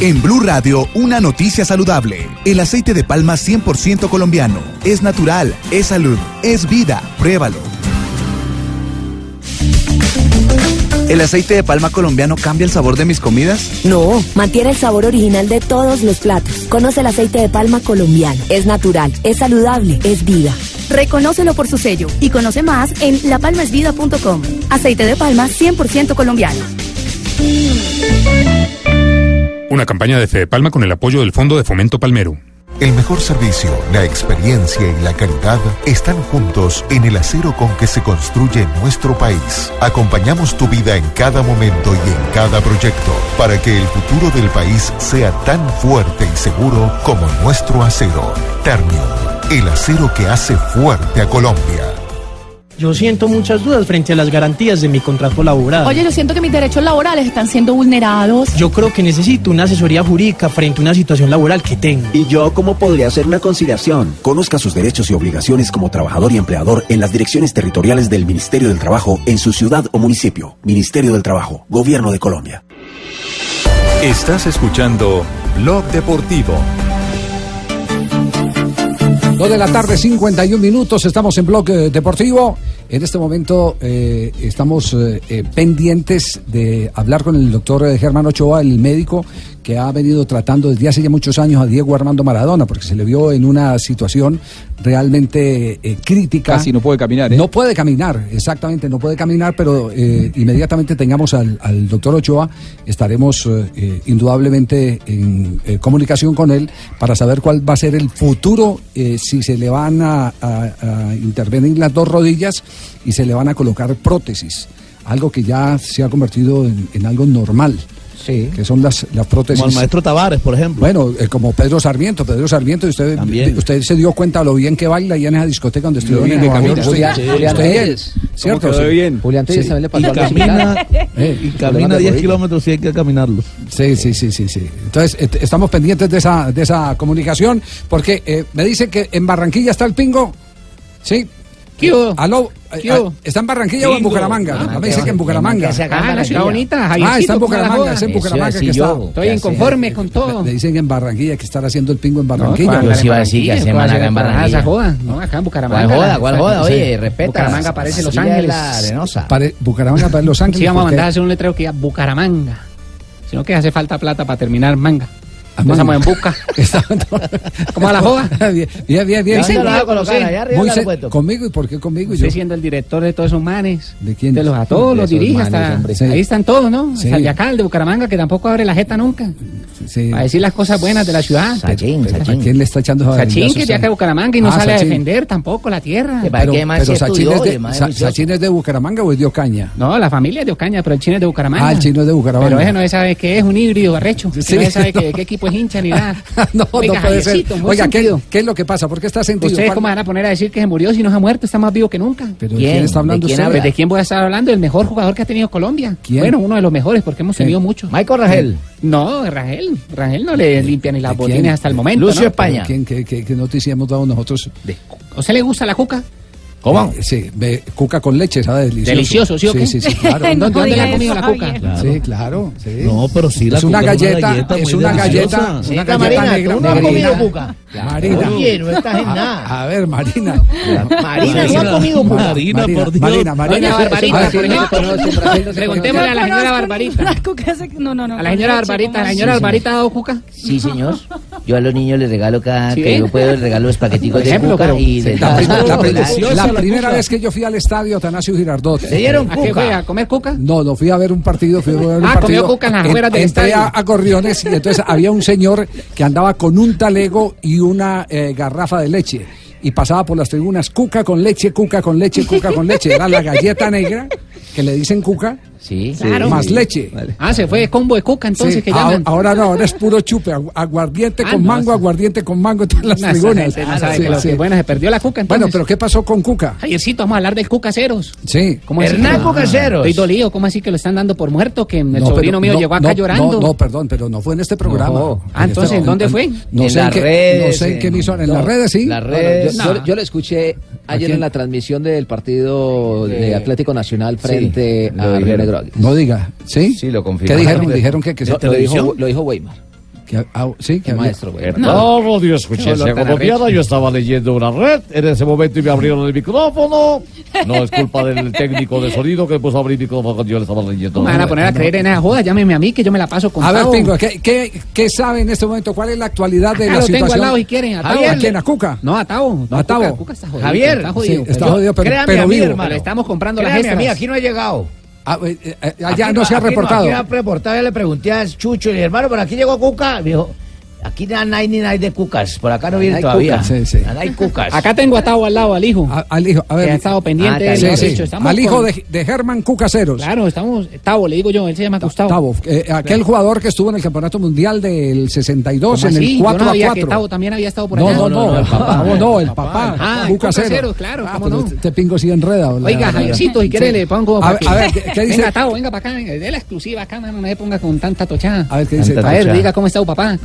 En Blue Radio, una noticia saludable. El aceite de palma 100% colombiano. Es natural, es salud, es vida. Pruébalo. ¿El aceite de palma colombiano cambia el sabor de mis comidas? No, mantiene el sabor original de todos los platos. Conoce el aceite de palma colombiano. Es natural, es saludable, es vida. Reconócelo por su sello y conoce más en lapalmasvida.com. Aceite de palma 100% colombiano. Una campaña de Fede Palma con el apoyo del Fondo de Fomento Palmero. El mejor servicio, la experiencia y la calidad están juntos en el acero con que se construye nuestro país. Acompañamos tu vida en cada momento y en cada proyecto para que el futuro del país sea tan fuerte y seguro como nuestro acero. Ternium, el acero que hace fuerte a Colombia. Yo siento muchas dudas frente a las garantías de mi contrato laboral. Oye, yo siento que mis derechos laborales están siendo vulnerados. Yo creo que necesito una asesoría jurídica frente a una situación laboral que tengo. ¿Y yo cómo podría hacer una conciliación? Conozca sus derechos y obligaciones como trabajador y empleador en las direcciones territoriales del Ministerio del Trabajo en su ciudad o municipio. Ministerio del Trabajo, Gobierno de Colombia. Estás escuchando Blog Deportivo. Dos de la tarde, 51 minutos, estamos en Blog eh, Deportivo. En este momento eh, estamos eh, pendientes de hablar con el doctor Germán Ochoa, el médico que ha venido tratando desde hace ya muchos años a Diego Armando Maradona, porque se le vio en una situación realmente eh, crítica. Casi no puede caminar, ¿eh? No puede caminar, exactamente, no puede caminar, pero eh, inmediatamente tengamos al, al doctor Ochoa, estaremos eh, indudablemente en comunicación con él para saber cuál va a ser el futuro, si se le van a, a- a intervenir las dos rodillas y se le van a colocar prótesis, algo que ya se ha convertido en, en algo normal. Que son las, las prótesis. Como el maestro Tavares, por ejemplo. Bueno, eh, como Pedro Sarmiento, Pedro Sarmiento, usted, También. usted se dio cuenta lo bien que baila y en esa discoteca donde estuvo bien en bien, Telles. ¿cierto? ¿Cómo quedó Sí. bien? Julián también le pasó y camina, Eh, y camina 10 kilómetros y hay que caminarlos. Sí, sí, sí, sí, sí. Entonces, et- estamos pendientes de esa, de esa comunicación, porque eh, me dicen que en Barranquilla está el pingo, ¿sí? ¿Qué hubo? Aló, eh, ¿Qué hubo? ¿está en Barranquilla o en Bingo. Bucaramanga? Ah, me dice que en Bucaramanga. Ah, la ciudad bonita, Ah, está en ¿cómo la Bucaramanga, está en Bucaramanga que está. yo. Estoy inconforme con todo. Le dicen que en Barranquilla que estar haciendo el pingo en Barranquilla. Yo sí iba a decir que hacemos acá en Barranquilla. esa joda, no, acá en Bucaramanga. ¿Cuál joda? ¿Cuál joda? Oye, respeta. Bucaramanga parece Los es Ángeles. Bucaramanga para Los Ángeles. Sí, vamos a mandar a hacer un letrero que diga Bucaramanga. Sino que hace falta plata para terminar manga. Estamos en busca. (laughs) ¿Cómo va la joda? (laughs) bien, bien, bien. bien. ¿Dónde Sí, lo vas a. ¿Conmigo? ¿Y por qué conmigo? Yo. siendo el director de todos esos manes. ¿De quién? De los a todos, los dirige. Sí. Ahí están todos, ¿no? Sí. El de Bucaramanga, que tampoco abre la jeta nunca. Sí. A decir las cosas buenas de la ciudad. Sachín, ¿A quién le está echando esa Sachín, que ya que Bucaramanga y no Ah, sale a Sachín. defender tampoco la tierra. Pero, pero Sachín, es de, Sa- Sachín es de Bucaramanga o es de Ocaña? No, la familia es de Ocaña, pero el chino es de Bucaramanga. Ah, el chino es de Bucaramanga. Pero ese no sabe qué es un híbrido arrecho. Sí. No sabe qué, qué equipo es hincha ni nada. (laughs) no, Oiga, no puede ser. Oiga, ¿qué, es lo que pasa? ¿Por qué está sentido? ¿Ustedes ¿Cuál- cómo van a poner a decir que se murió si no se ha muerto? Está más vivo que nunca. ¿Pero de quién está hablando ¿De quién, usted? ¿De quién voy a estar hablando? El mejor jugador que ha tenido Colombia. ¿Quién? Bueno, uno de los mejores porque hemos tenido muchos. Michael Rangel. No, Rangel. Rangel no le limpia ni las botines hasta el momento. Lucio ¿no? España. ¿Quién, qué, qué- qué noticia hemos dado nosotros? ¿A usted le gusta la cuca? ¿Cómo? Sí, ve, cuca con leche, ¿sabe? Delicioso. Delicioso, ¿sí o qué? Sí, sí, sí, claro. ¿En (laughs) dónde, No dónde ha diga comido la cuca? Sí, claro. sí. No, pero sí, la es una cuca es una galleta, galleta es una galleta, una galleta Marina, negra. ¿tú no has Marina. comido cuca? Marina. Oye, no estás en A, nada. a ver, Marina. (laughs) Marina, ¿no has comido cuca? Marina, por Dios. Marina, Marina. Doña Barbarita, por ejemplo. Preguntémosle a la señora Barbarita. Cuca No, no, no. A la señora Barbarita, ¿cómo ¿la señora Barbarita ha dado cuca? Sí, señor. Yo a los niños les regalo cada ¿Sí que yo puedo, les regalo los paqueticos Por de ejemplo, cuca y les La, la primera cuca. vez que yo fui al estadio Atanasio Girardot. ¿Le dieron ¿A qué cuca? fue? ¿A comer cuca? No, no fui a ver un partido, fui a ver un Ah, comió partido. cuca en las En- del entré a, estadio. a Corriones y entonces había un señor que andaba con un talego y una eh, garrafa de leche. Y pasaba por las tribunas, cuca con leche, cuca con leche, cuca con leche. Era la galleta negra, que le dicen cuca, Sí, Claro. más leche. Ah, se fue combo de cuca entonces Sí, que ahora, llaman. ahora no, ahora es puro chupe, agu- aguardiente Ah, con no, mango, aguardiente con mango en todas las No, tribunas. sabe Sí, que- bueno, se perdió la cuca entonces. Bueno, pero ¿qué pasó con Cuca? Javiercito, vamos a hablar del Cuca Ceros. Sí. ¿Cómo Hernán que- Cuca Ceros. Estoy dolido, ¿cómo así que lo están dando por muerto? Que el No, sobrino pero mío no, llegó acá no, llorando. No, no, perdón, pero no fue en este programa. No. Ah, En entonces, este- ¿en dónde fue? No En sé en las qué, redes, no sé en qué emisora, en las redes, sí. las redes. yo, lo escuché ayer en la transmisión del partido de Atlético Nacional frente a Río No diga, ¿sí? Sí, lo ¿Qué dijeron? Dijeron que, se lo dijo, lo dijo Weimar, que- ah, sí, que maestro Weimar. No. No, escuché No, colombiana, arrecho. yo estaba leyendo una red en ese momento y me abrieron el micrófono. No es culpa del técnico de sonido que puso a abrir el micrófono cuando yo le estaba leyendo. ¿Cómo me van a poner a creer en esa joda? Llámeme a mí que yo me la paso con A ver. Pingo, ¿qué, qué, qué sabe en este momento? ¿Cuál es la actualidad de Acá la lo tengo situación? al lado si quieren, a Tavo. ¿A quién? ¿A Cuca? No, a Tavo. No, ¿A Tavo? Cuca, Cuca está jodido. Javier, está jodido. Sí, está pero- jodido, pero, créame pero a mí, vivo. hermano. Estamos comprando las a mí, aquí no ha llegado. Ah, eh, eh, eh, allá Aquí no se ha aquí reportado. aquí no ha reportado, ya le pregunté a Chucho y hermano, por aquí llegó Cuca. Me dijo, aquí no hay ni hay de Cucas, por acá no viene todavía. Cucas. Sí, sí. No hay Cucas. Acá tengo a Tavo al lado, al hijo. A- al hijo, a ver. que ha estado pendiente. Ah, Sí, dicho, Al hijo con- de, de Germán Cucaseros. Claro, estamos... Tavo, le digo yo, él se llama Gustavo. Tavo, eh, aquel jugador que estuvo en el Campeonato Mundial del 62 ¿Cómo en así? el Yo 4 no a sabía 4. que Tavo también había estado por no, allá. no, no, el papá. No, no, el papá. Ah, Cuca Cuca Ceros. Ceros, claro, Ah, cómo no. Este pingo sí enredado. Oiga. Javiercito, si quiere Sí. le pongo... A ver, que- a ver, ¿qué, dice? Venga, Tavo, venga para acá. De la exclusiva acá, mano, no se ponga con tanta tochada. A ver, ¿qué dice? A ver, diga cómo está tu papá.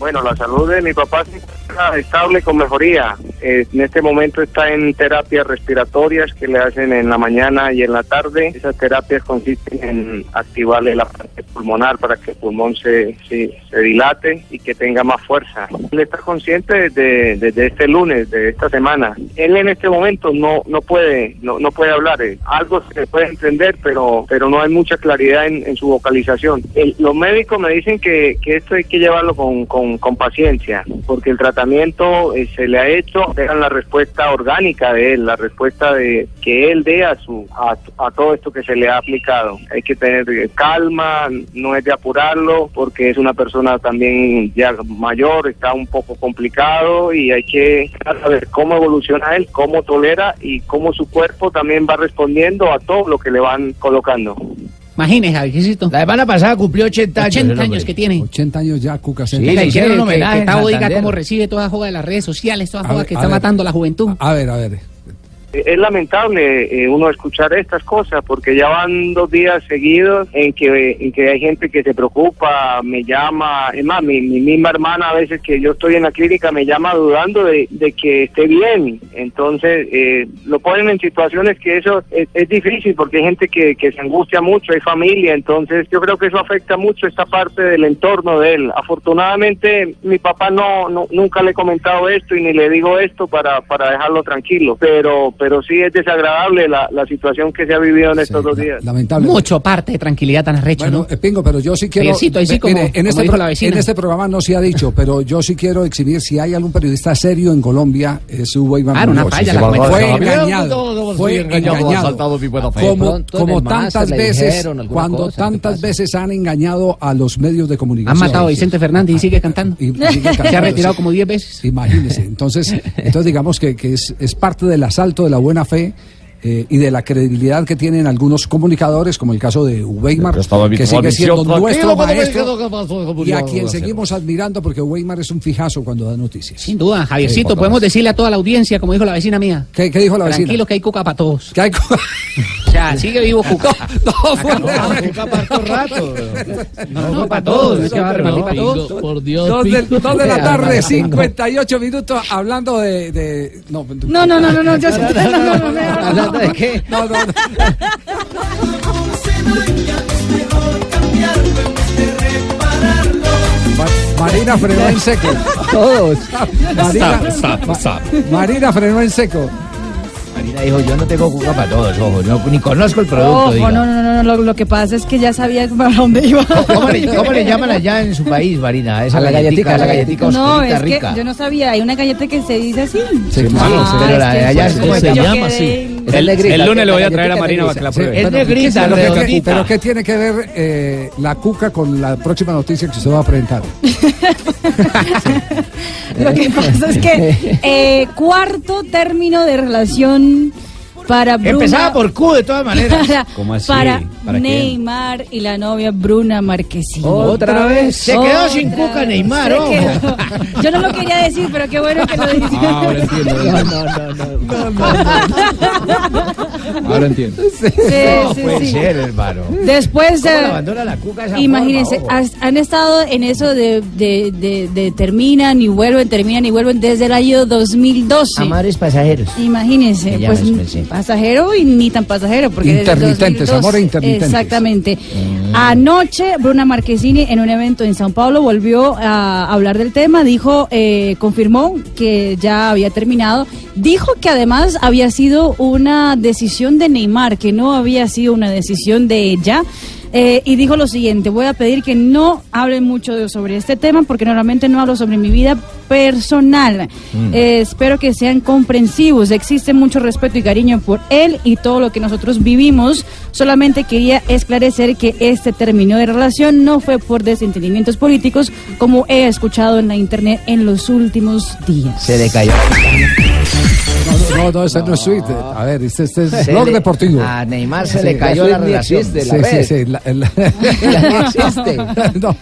Bueno, la salud de mi papá encuentra estable con mejoría. Eh, en este momento está en terapias respiratorias que le hacen en la mañana y en la tarde. Esas terapias consisten en activarle la parte pulmonar para que el pulmón se, se, dilate y que tenga más fuerza. Él está consciente desde, desde este lunes, de esta semana. Él en este momento no, no puede no, no puede hablar. Eh, Algo se puede entender, pero, pero no hay mucha claridad en, su vocalización. Los médicos me dicen que, que esto hay que llevarlo con, con, con paciencia, porque el tratamiento eh, se le ha hecho, dejan la respuesta orgánica de él, la respuesta de que él dé a, su, a, a todo esto que se le ha aplicado. Hay que tener eh, calma, no es de apurarlo, porque es una persona también ya mayor, está un poco complicado y hay que saber cómo evoluciona él, cómo tolera y cómo su cuerpo también va respondiendo a todo lo que le van colocando. Imagínese, Javiercito. La semana pasada cumplió 80 años. 80 el hombre. años que tiene. 80 años ya, Cuca. Venga, le hicieron que- homenaje que en Tavo diga cómo recibe toda joda de las redes sociales, toda joda que está ver. matando a la juventud. A ver, a ver. Eh, Es lamentable eh, uno escuchar estas cosas porque ya van dos días seguidos en que, en que hay gente que se preocupa, me llama, es más, mi, mi misma hermana a veces que yo estoy en la clínica me llama dudando de, de que esté bien. Entonces eh, lo ponen en situaciones que eso es, es difícil porque hay gente que, que se angustia mucho, hay familia, entonces yo creo que eso afecta mucho esta parte del entorno de él. Afortunadamente mi papá no, no nunca le he comentado esto y ni le digo esto para, para dejarlo tranquilo, pero pero sí es desagradable la, la situación que se ha vivido en estos dos días. Lamentable. Mucho parte de tranquilidad tan arrecho, Bueno, ¿no? eh, Pingo, pero yo sí quiero. Javiercito, ahí sí, como- mire, en, como este la en este programa no se ha dicho, pero yo sí quiero exhibir si hay algún periodista serio en Colombia, es Hugo Iván Claro, una falla, la fue engañado. Fue engañado. Como, como tantas veces, cuando cosa, ¿qué tantas veces han engañado a los medios de comunicación. Han matado a Vicente Fernández y sigue cantando. Y (laughs) sigue Se ha retirado como 10 veces. Imagínese. Entonces, entonces digamos que, que es, es parte del asalto de la buena fe. Eh, y de la credibilidad que tienen algunos comunicadores, como el caso de Weimar, Que sigue siendo nuestro maestro, y a quien seguimos admirando porque Weimar es un fijazo cuando da noticias. Sin duda, Javiercito, Sí, podemos decirle a toda la audiencia, como dijo la vecina mía. ¿Qué, qué dijo la vecina? Tranquilo que hay cuca para todos. Que hay cuca. O sea, sigue vivo cuca. No, Cuca para todo rato. No, no, para todos. No es que va a repartir para todos. Por Dios, Dos de, Pingo. dos de la tarde, 58 minutos, hablando de... de- no, No, no, no, no, no, yo no, no, no, no, no. ¿Hablando de qué? no, no, no. Ma- Marina frenó en seco. Todos. Marina, Stop, Ma- stop. Marina frenó en seco. Marina dijo, yo no tengo cuca para todos, ojo, no, ni conozco el producto, Ojo, diga. no, no, no, no, lo, lo que pasa es que ya sabía (laughs) para dónde iba. ¿Cómo le, cómo le llaman allá en su país, Marina? Esa A la galletica, a la galletica No, oscurita, es que rica. yo no sabía, hay una galleta que se dice así. Sí, Ah, pero la de que allá por es yo se quedé llama, en- Es negrita, El lunes le voy a traer a Marina para que la Sí, pruebe. Es negrita, pero, ¿qué, redondita. pero ¿qué tiene que ver eh, la cuca con la próxima noticia que usted va a presentar? (laughs) Lo que pasa es que eh, cuarto término de relación para Bruna, Empezaba por Q de todas maneras. (laughs) para, ¿Cómo así? para Neymar y la novia Bruna Marquesini. Otra vez. Se quedó sin cuca. Neymar, Se ojo. quedó. Yo no lo quería decir, pero qué bueno que lo dijiste. Ah, ahora entiendo. No, no, no, no. (laughs) Ahora entiendo. Sí, puede sí. ser, hermano. Después, ¿Cómo eh, abandona la cuca esa imagínense, forma, ojo? has- han estado en eso de, de, de, de terminan y vuelven, terminan y vuelven desde el año 2012. Amores pasajeros. Imagínense, pues pensé. pasajero y ni tan pasajero. Porque Intermitentes, 2012 amores Exactamente. Anoche, Bruna Marquezini, en un evento en Sao Paulo, volvió a hablar del tema, dijo, eh, confirmó que ya había terminado, dijo que además había sido una decisión de Neymar, que no había sido una decisión de ella. Eh, y dijo lo siguiente, voy a pedir que no hablen mucho sobre este tema porque normalmente no hablo sobre mi vida personal. Eh, espero que sean comprensivos. Existe mucho respeto y cariño por él y todo lo que nosotros vivimos. Solamente quería esclarecer que este término de relación no fue por desentendimientos políticos como he escuchado en la internet en los últimos días. Se le cayó. No, no, ese no es suite. A ver, este, este es blog le- deportivo. A Neymar se Sí, le cayó la relación. existe, la Sí, red. sí, sí, la- la- (laughs) existe. (laughs) No,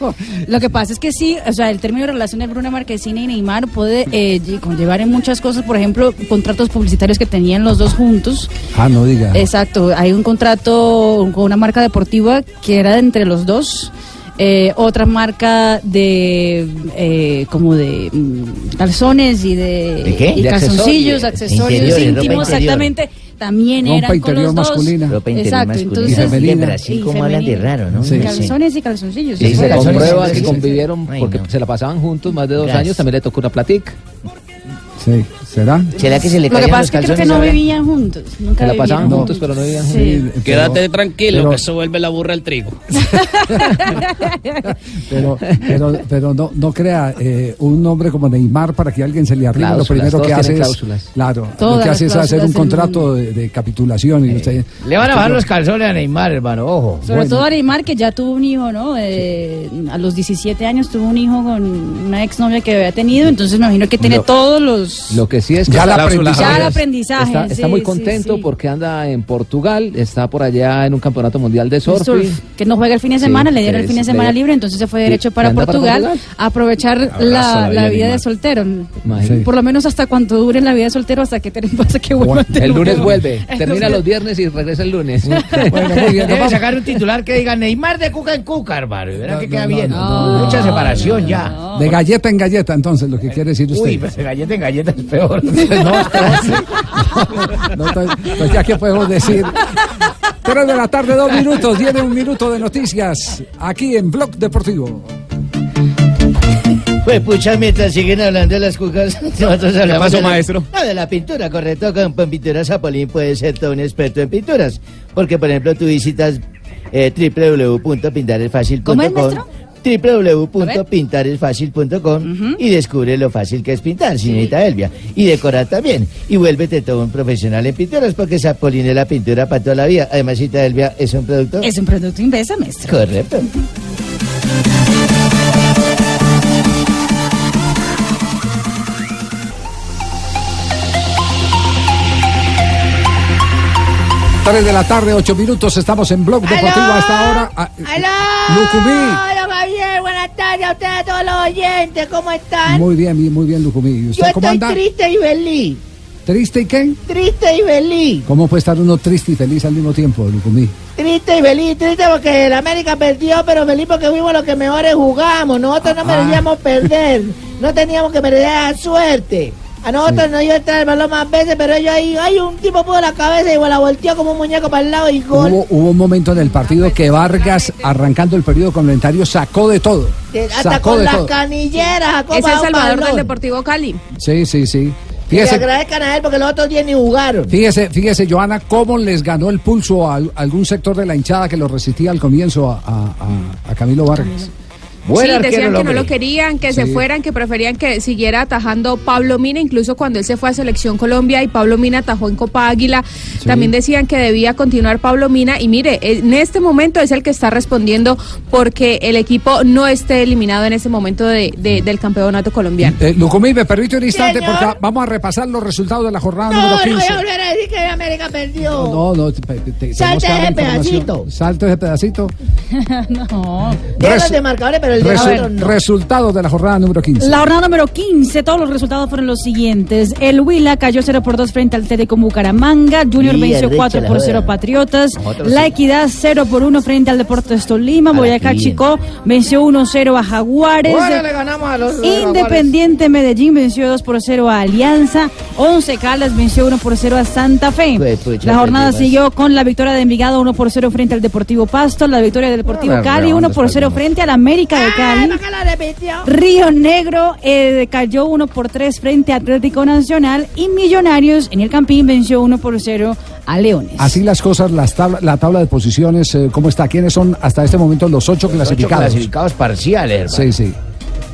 Lo que pasa es que sí, o sea, el término de relación de Bruna Marquezine y Neymar puede eh, lle- conllevar en muchas cosas, por ejemplo, contratos publicitarios que tenían los dos juntos. Ah, no diga. Exacto, hay un contrato con una marca deportiva que era de entre los dos. Eh, otra marca de eh, como de mm, calzones y de, ¿De qué? y De calzoncillos, accesorios. íntimos, interior. exactamente. También Ropa eran con los dos. masculina. Ropa interior Exacto, masculina. entonces Y femenina. Y ¿cómo hablan de raro, no? Sí. Calzones y calzoncillos. Sí, eso se comprueba sí, que sí, sí. convivieron Ay, porque no. se la pasaban juntos más de dos Gracias. años, también le tocó una platica. Sí, ¿será? ¿Será que se le Lo que caían pasa los es que creo que calzones no ahora? vivían juntos. Nunca Se la pasaban vivieron juntos, pero no vivían. Sí, pero- Quédate tranquilo, pero- que eso vuelve la burra al trigo. (laughs) Pero, pero, pero no, no crea eh, un nombre como Neymar para que alguien se le arrime. Lo Cláusulas, primero que hace tienen es, cláusulas. claro, lo Todas que hace es hacer un cláusulas del contrato de, de capitulación y usted, Le van a bajar los calzones a Neymar, hermano, ojo. Sobre Bueno. todo a Neymar, que ya tuvo un hijo, ¿no? Eh, a los 17 años tuvo un hijo con una exnovia que había tenido, entonces me imagino que tiene todos los Lo que sí es que Ya el está- aprendizaje. Ya el aprendizaje, Está, está sí, muy contento sí. porque anda en Portugal, está por allá en un campeonato mundial de surf. Surf, que no juega el fin de Sí, semana, le dieron el fin de semana libre, entonces se fue derecho para Portugal, a aprovechar Abrazo la, vida de soltero. Imagínate. Por lo menos hasta cuando dure la vida de soltero, hasta que, (laughs) hasta que vuelva El lunes vuelve, El (laughs) termina lunes- los viernes y regresa el lunes. (laughs) Debe sacar un titular que diga Neymar de cuca en cuca, hermano. y Verá que queda bien. Mucha separación ya. De galleta en galleta, entonces, lo que quiere decir usted. Uy, pues de galleta en galleta es peor. No, pues, pues ya que podemos decir. 3 de la tarde, dos minutos. Viene un minuto de noticias aquí en Blog Deportivo. Pues pucha, mientras siguen hablando de las cucas, (laughs) nosotros hablamos pasó, de la- maestro? No, de la pintura, correcto. Con, con pinturas Zapolín puedes ser todo un experto en pinturas. Porque, por ejemplo, tú visitas eh, www.pintaresfacil.com Www.pintaresfacil.com y descubre lo fácil que es pintar, señorita Elvia. Y decorar también. Y vuélvete todo un profesional en pinturas porque Zapolín es la pintura para toda la vida. Además, señorita Elvia es un producto... Es un producto Invesa, maestro. Correcto. Tres de la tarde, ocho minutos. Estamos en Blog Deportivo hasta ahora. Ah, ¡Aló! Lucumí. Hola, Javier. Buenas tardes a ustedes, a todos los oyentes. ¿Cómo están? Muy bien, muy bien, Lucumí. ¿Y Yo usted cómo estoy anda? triste y feliz. ¿Triste y qué? Triste y feliz. ¿Cómo puede estar uno triste y feliz al mismo tiempo, Lucumí? Triste y feliz. Triste porque el América perdió, pero feliz porque fuimos los que mejores jugamos. Nosotros no Ah. merecíamos perder. No teníamos que merecer la suerte. A nosotros nos iba a entrar el balón más veces, pero ellos ahí, hay un tipo puso la cabeza y la volteó como un muñeco para el lado y gol. Hubo, hubo un momento en el partido que Vargas, arrancando el periodo complementario, sacó de todo. Hasta Sacó con de las todo. canilleras. sacó Es el un salvador del. Deportivo Cali. Sí, sí, sí. Que le Fíjese, agradezcan a él porque los otros días ni jugaron. fíjese, fíjese, Joana, cómo les ganó el pulso a, al- algún sector de la hinchada que lo resistía al comienzo a, a- a- a Camilo Sí, decían que no lo querían, que se fueran, que preferían que siguiera atajando Pablo Mina, incluso cuando él se fue a Selección Colombia y Pablo Mina atajó en Copa Águila, también decían que debía continuar Pablo Mina y mire, en este momento es el que está respondiendo porque el equipo no esté eliminado en ese momento de- de- del campeonato colombiano. Eh, Lucumí, me permite un instante Señor. porque vamos a repasar los resultados de la jornada No, número no voy 15. a volver a decir que América perdió. No, no, te- te- te- Salte ese pedacito. Salte ese pedacito. (laughs) no. Deja los de marcadores, pero el de Resu-. Resultados de la jornada número 15. La jornada número 15, todos los resultados fueron los siguientes. El Huila cayó 0 por 2 frente al Técnico Bucaramanga. Junior Mierda, venció 4 por la 0 joda. Patriotas. Nosotros La sí. Equidad 0 por 1 frente al Deportes Tolima. Boyacá. Chico venció 1-0 a Jaguares. Ahora le ganamos a los Independiente Medellín venció 2 por 0 a Alianza. 11 Caldas venció 1 por 0 a Santa Fe. La jornada siguió con la victoria de Envigado 1 por 0 frente al Deportivo Pasto. La victoria del Deportivo Cali redondos 1 por 0 frente al América de Río Negro eh, cayó 1 por 3 frente a Atlético Nacional y Millonarios en el Campín venció 1 por 0 a Leones. Así las cosas, las tabla- la tabla de posiciones, eh, ¿cómo está? ¿Quiénes son hasta este momento los ocho clasificados? clasificados parciales, Sí, sí.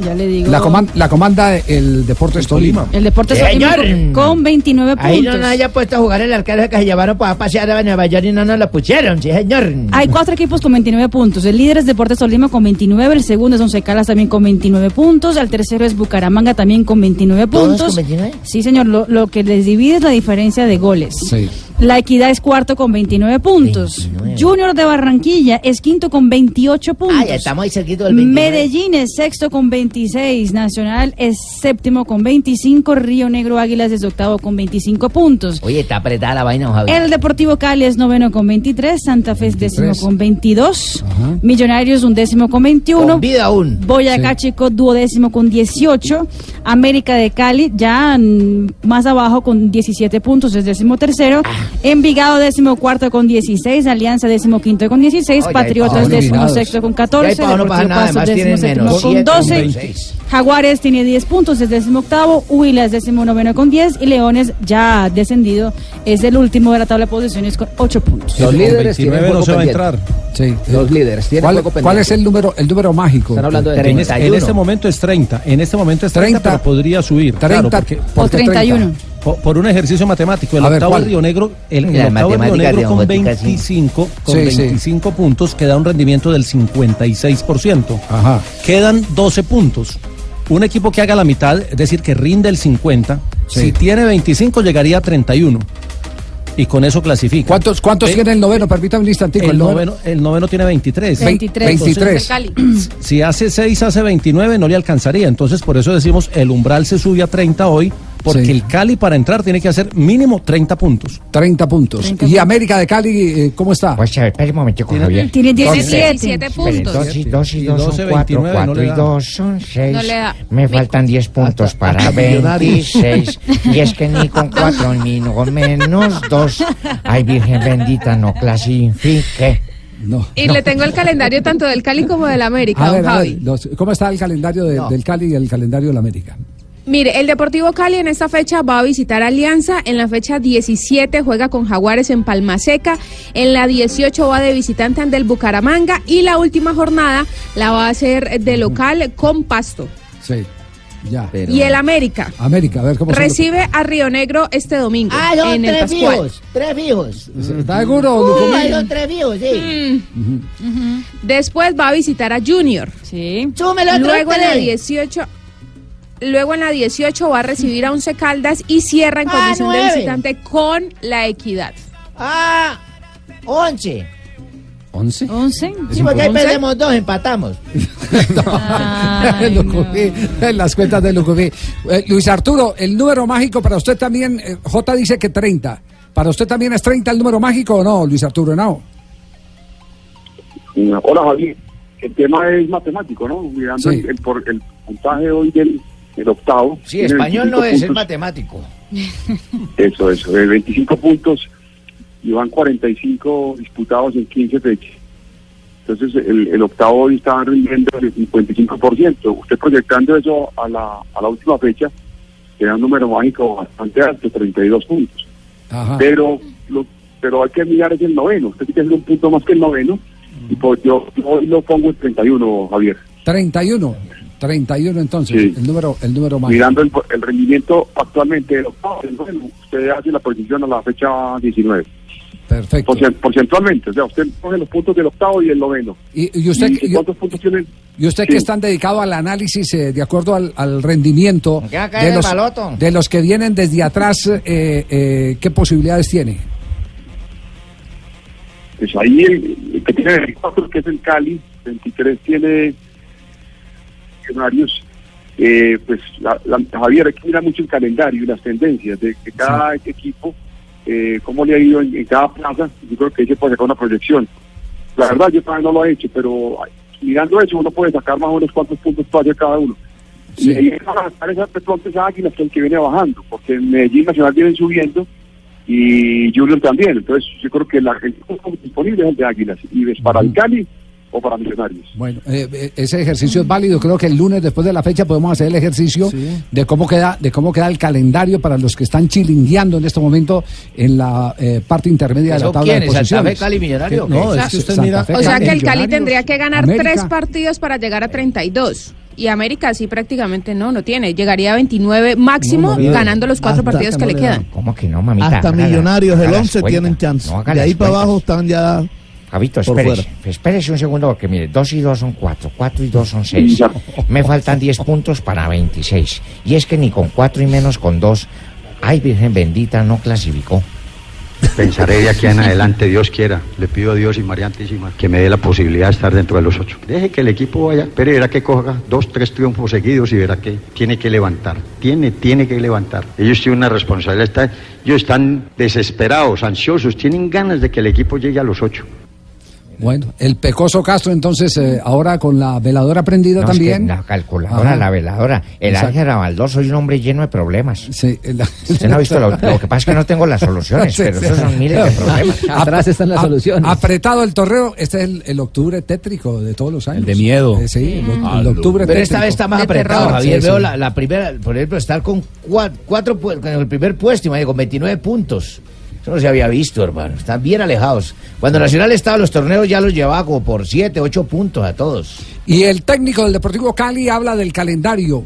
Ya le digo. La, coman- la comanda el Deportes Tolima. El Deportes Señor. Tolima con 29 Ahí no puntos. nos haya puesto a jugar el arquero que se llevaron para pasear a Nueva York y no nos lo pusieron, sí, señor. Hay cuatro equipos con 29 puntos. El líder es Deportes Tolima con 29, el segundo es Once Caldas también con 29 puntos, el tercero es Bucaramanga también con 29 ¿Todos puntos. con 29? Sí, señor, lo, lo que les divide es la diferencia de goles. Sí. La Equidad es cuarto con 29 puntos. Junior de Barranquilla es quinto con 28 puntos. Ah, ya estamos ahí cerquito del 29. Medellín es sexto con 26, Nacional es séptimo con 25, Río Negro Águilas es octavo con 25 puntos. Oye, está apretada la vaina, Javier. El Deportivo Cali es noveno con 23, Santa Fe es décimo 23. con 22, Millonarios un décimo con 21, Con vida aún. Boyacá Chico duodécimo con 18, América de Cali ya mm, más abajo con 17 puntos, es décimo tercero, Ah. Envigado décimo cuarto con 16, Alianza décimo quinto con 16, Oye, Patriotas décimo sexto con Y ahí 14, pa' no pasa Deportivo décimo séptimo con siete, 12, 26. Jaguares tiene 10 puntos, es décimo octavo, Huila es décimo noveno con 10 y Leones ya descendido es el último de la tabla de posiciones con 8 puntos. Los líderes tienen 29 no se va a pendiente. Sí. Los líderes tienen ¿Cuál, juego pendiente. cuál es el número, el número mágico? Están hablando de En, es- en 31. este momento es 30. En este momento es 30, 30, pero podría subir. 30, claro, porque, ¿por O 31. Por, por un ejercicio matemático. El A ver, octavo ¿cuál? Río Negro, el, el octavo Río Negro con Botica, sí. 25, con Sí, sí. 25 puntos, queda un rendimiento del 56%. Ajá. Quedan 12 puntos. Un equipo que haga la mitad, es decir, que rinde el 50, Si tiene 25, llegaría a 31. Y con eso clasifica. ¿Cuántos, cuántos Eh, tiene el noveno? Permítame un instantico. El noveno, el noveno tiene 23. 23. 23. Si hace 6, hace 29, no le alcanzaría. Entonces, por eso decimos, el umbral se sube a 30 hoy, porque Sí. el Cali para entrar tiene que hacer mínimo 30 puntos. 30 puntos. ¿Y América de Cali eh, cómo está? Pues a ver, espere un momentico, Tiene- Javier. tiene Entonces, 17 espere, puntos. Dos y dos y Y dos 12, son cuatro, 29, no cuatro le y da. dos son seis. No le da. Me faltan 10 puntos para hasta millonarios. 26. y es que ni con (laughs) cuatro ni con menos dos. Ay, Virgen bendita, no clasifique. No. Y le tengo el calendario tanto del Cali como del América, A don ver, a Javi. ver, los- ¿cómo está el calendario de- del Cali y el calendario del América? Mire, el Deportivo Cali en esta fecha va a visitar Alianza. En la fecha 17 juega con Jaguares en Palma Seca. En la 18 va de visitante ante el Bucaramanga. Y la última jornada la va a hacer de local con Pasto. Sí, ya. Y el América América, a ver cómo se recibe a Río Negro este domingo Ah, son en el tres Pascual. fijos, tres fijos. ¿Está seguro, Uh, son tres fijos, sí. Después va a visitar a Junior. Sí. Otro Luego en la tres. 18 Luego en la 18 va a recibir a Once Caldas y cierra en Ah, condición de visitante con la Equidad. Ah, once. ¿11? ¿11? Sí, porque ahí perdemos dos, empatamos. (laughs) En las cuentas de Lucumí. Eh, Luis Arturo, el número mágico para usted también, eh, J dice que 30. ¿Para usted también es 30 el número mágico o no, Luis Arturo? No. Hola Javier, el tema es matemático, ¿no? Mirando Sí. el, el por- el puntaje hoy del el octavo. Sí, español 25 no es, es puntos. matemático. (laughs) Eso, eso, de 25 puntos y van 45 disputados en 15 fechas. Entonces el, el octavo hoy está rindiendo el 55%. Usted proyectando eso a la, a la última fecha, queda un número mágico bastante alto, 32 puntos. Ajá. Pero lo, pero hay que mirar es el noveno. Usted tiene que hacer un punto más que el noveno. Y pues yo, yo hoy lo pongo en 31, Javier. 31. 31 entonces, Sí. el número el número mágico. Mirando el, el rendimiento actualmente del octavo, del noveno, usted hace la proyección a la fecha 19. Perfecto. Porcent- porcentualmente, o sea, usted coge los puntos del octavo y el noveno. ¿Y, y usted, ¿Y cuántos puntos tiene? y usted Sí. que están dedicado al análisis eh, de acuerdo al, al rendimiento ¿Qué va a caer de el los, de los que vienen desde atrás, eh, eh, ¿qué posibilidades tiene? Pues ahí el, el que tiene 24, que es el Cali, 23 tiene Millonarios. Eh, pues la- la- Javier, hay que mirar mucho el calendario y las tendencias de, de cada equipo, eh, cómo le ha ido en, en cada plaza. Yo creo que ahí se puede sacar una proyección. La verdad, yo todavía no lo he hecho, pero mirando eso, uno puede sacar más o menos cuántos puntos hacer cada uno. Y ahí van a sacar esas petrontes águilas que el que viene bajando, porque en Medellín Nacional vienen subiendo y Junior también. Entonces, yo creo que la gente disponible es el de Águilas. Y es para el Cali o para Millonarios. Bueno, eh, eh, ese ejercicio es válido. Creo que el lunes después de la fecha podemos hacer el ejercicio de cómo queda de cómo queda el calendario para los que están chilingueando en este momento en la eh, parte intermedia de la ¿Eso tabla de quién es? ¿Santa posiciones. Fe, Cali, Millonario? No, o es sea, que usted Santa mira- Fe, O sea Cali, que el Cali tendría que ganar América. tres partidos para llegar a 32. Y América sí prácticamente no, no tiene. Llegaría a 29 máximo No, no, no. ganando los cuatro Hasta partidos que no le le quedan. ¿Cómo que no, mamita? Hasta Millonarios, el haga las 11 cuentas. tienen chance. De ahí para abajo están ya. Javito, espérese, espérese un segundo porque mire, dos y dos son cuatro, cuatro y dos son seis. Me faltan 10 puntos para 26. Y es que ni con cuatro y menos con dos, ay Virgen bendita, no clasificó. Pensaré de aquí en adelante, Dios quiera. Le pido a Dios y María Antísima que me dé la posibilidad de estar dentro de los ocho. Deje que el equipo vaya, pero verá que coja dos, tres triunfos seguidos y verá que tiene que levantar. Tiene, tiene que levantar. Ellos tienen una responsabilidad. Están, ellos están desesperados, ansiosos, tienen ganas de que el equipo llegue a los ocho. Bueno, el pecoso Castro entonces eh, ahora con la veladora prendida No, es que también. la calculadora, Ajá. la veladora. El Exacto. Ángel Abaldó, soy un hombre lleno de problemas. Sí, Usted no ha visto lo, lo que pasa es que no tengo las soluciones, (laughs) Sí, pero sí. esos son miles de (laughs) problemas. Ap- Apretado el torreo, este es el, el octubre tétrico de todos los años. El de miedo. sí, el, o- el octubre Pero tétrico. esta vez está más De apretado, terror. Javier. Sí, Veo. La, la primera, por ejemplo, estar con cuatro, cuatro con el primer puesto, imagínate, con 29 puntos. Eso no se había visto, hermano. Están bien alejados. Cuando Nacional estaba en los torneos ya los llevaba como por 7, 8 puntos a todos. Y el técnico del Deportivo Cali habla del calendario.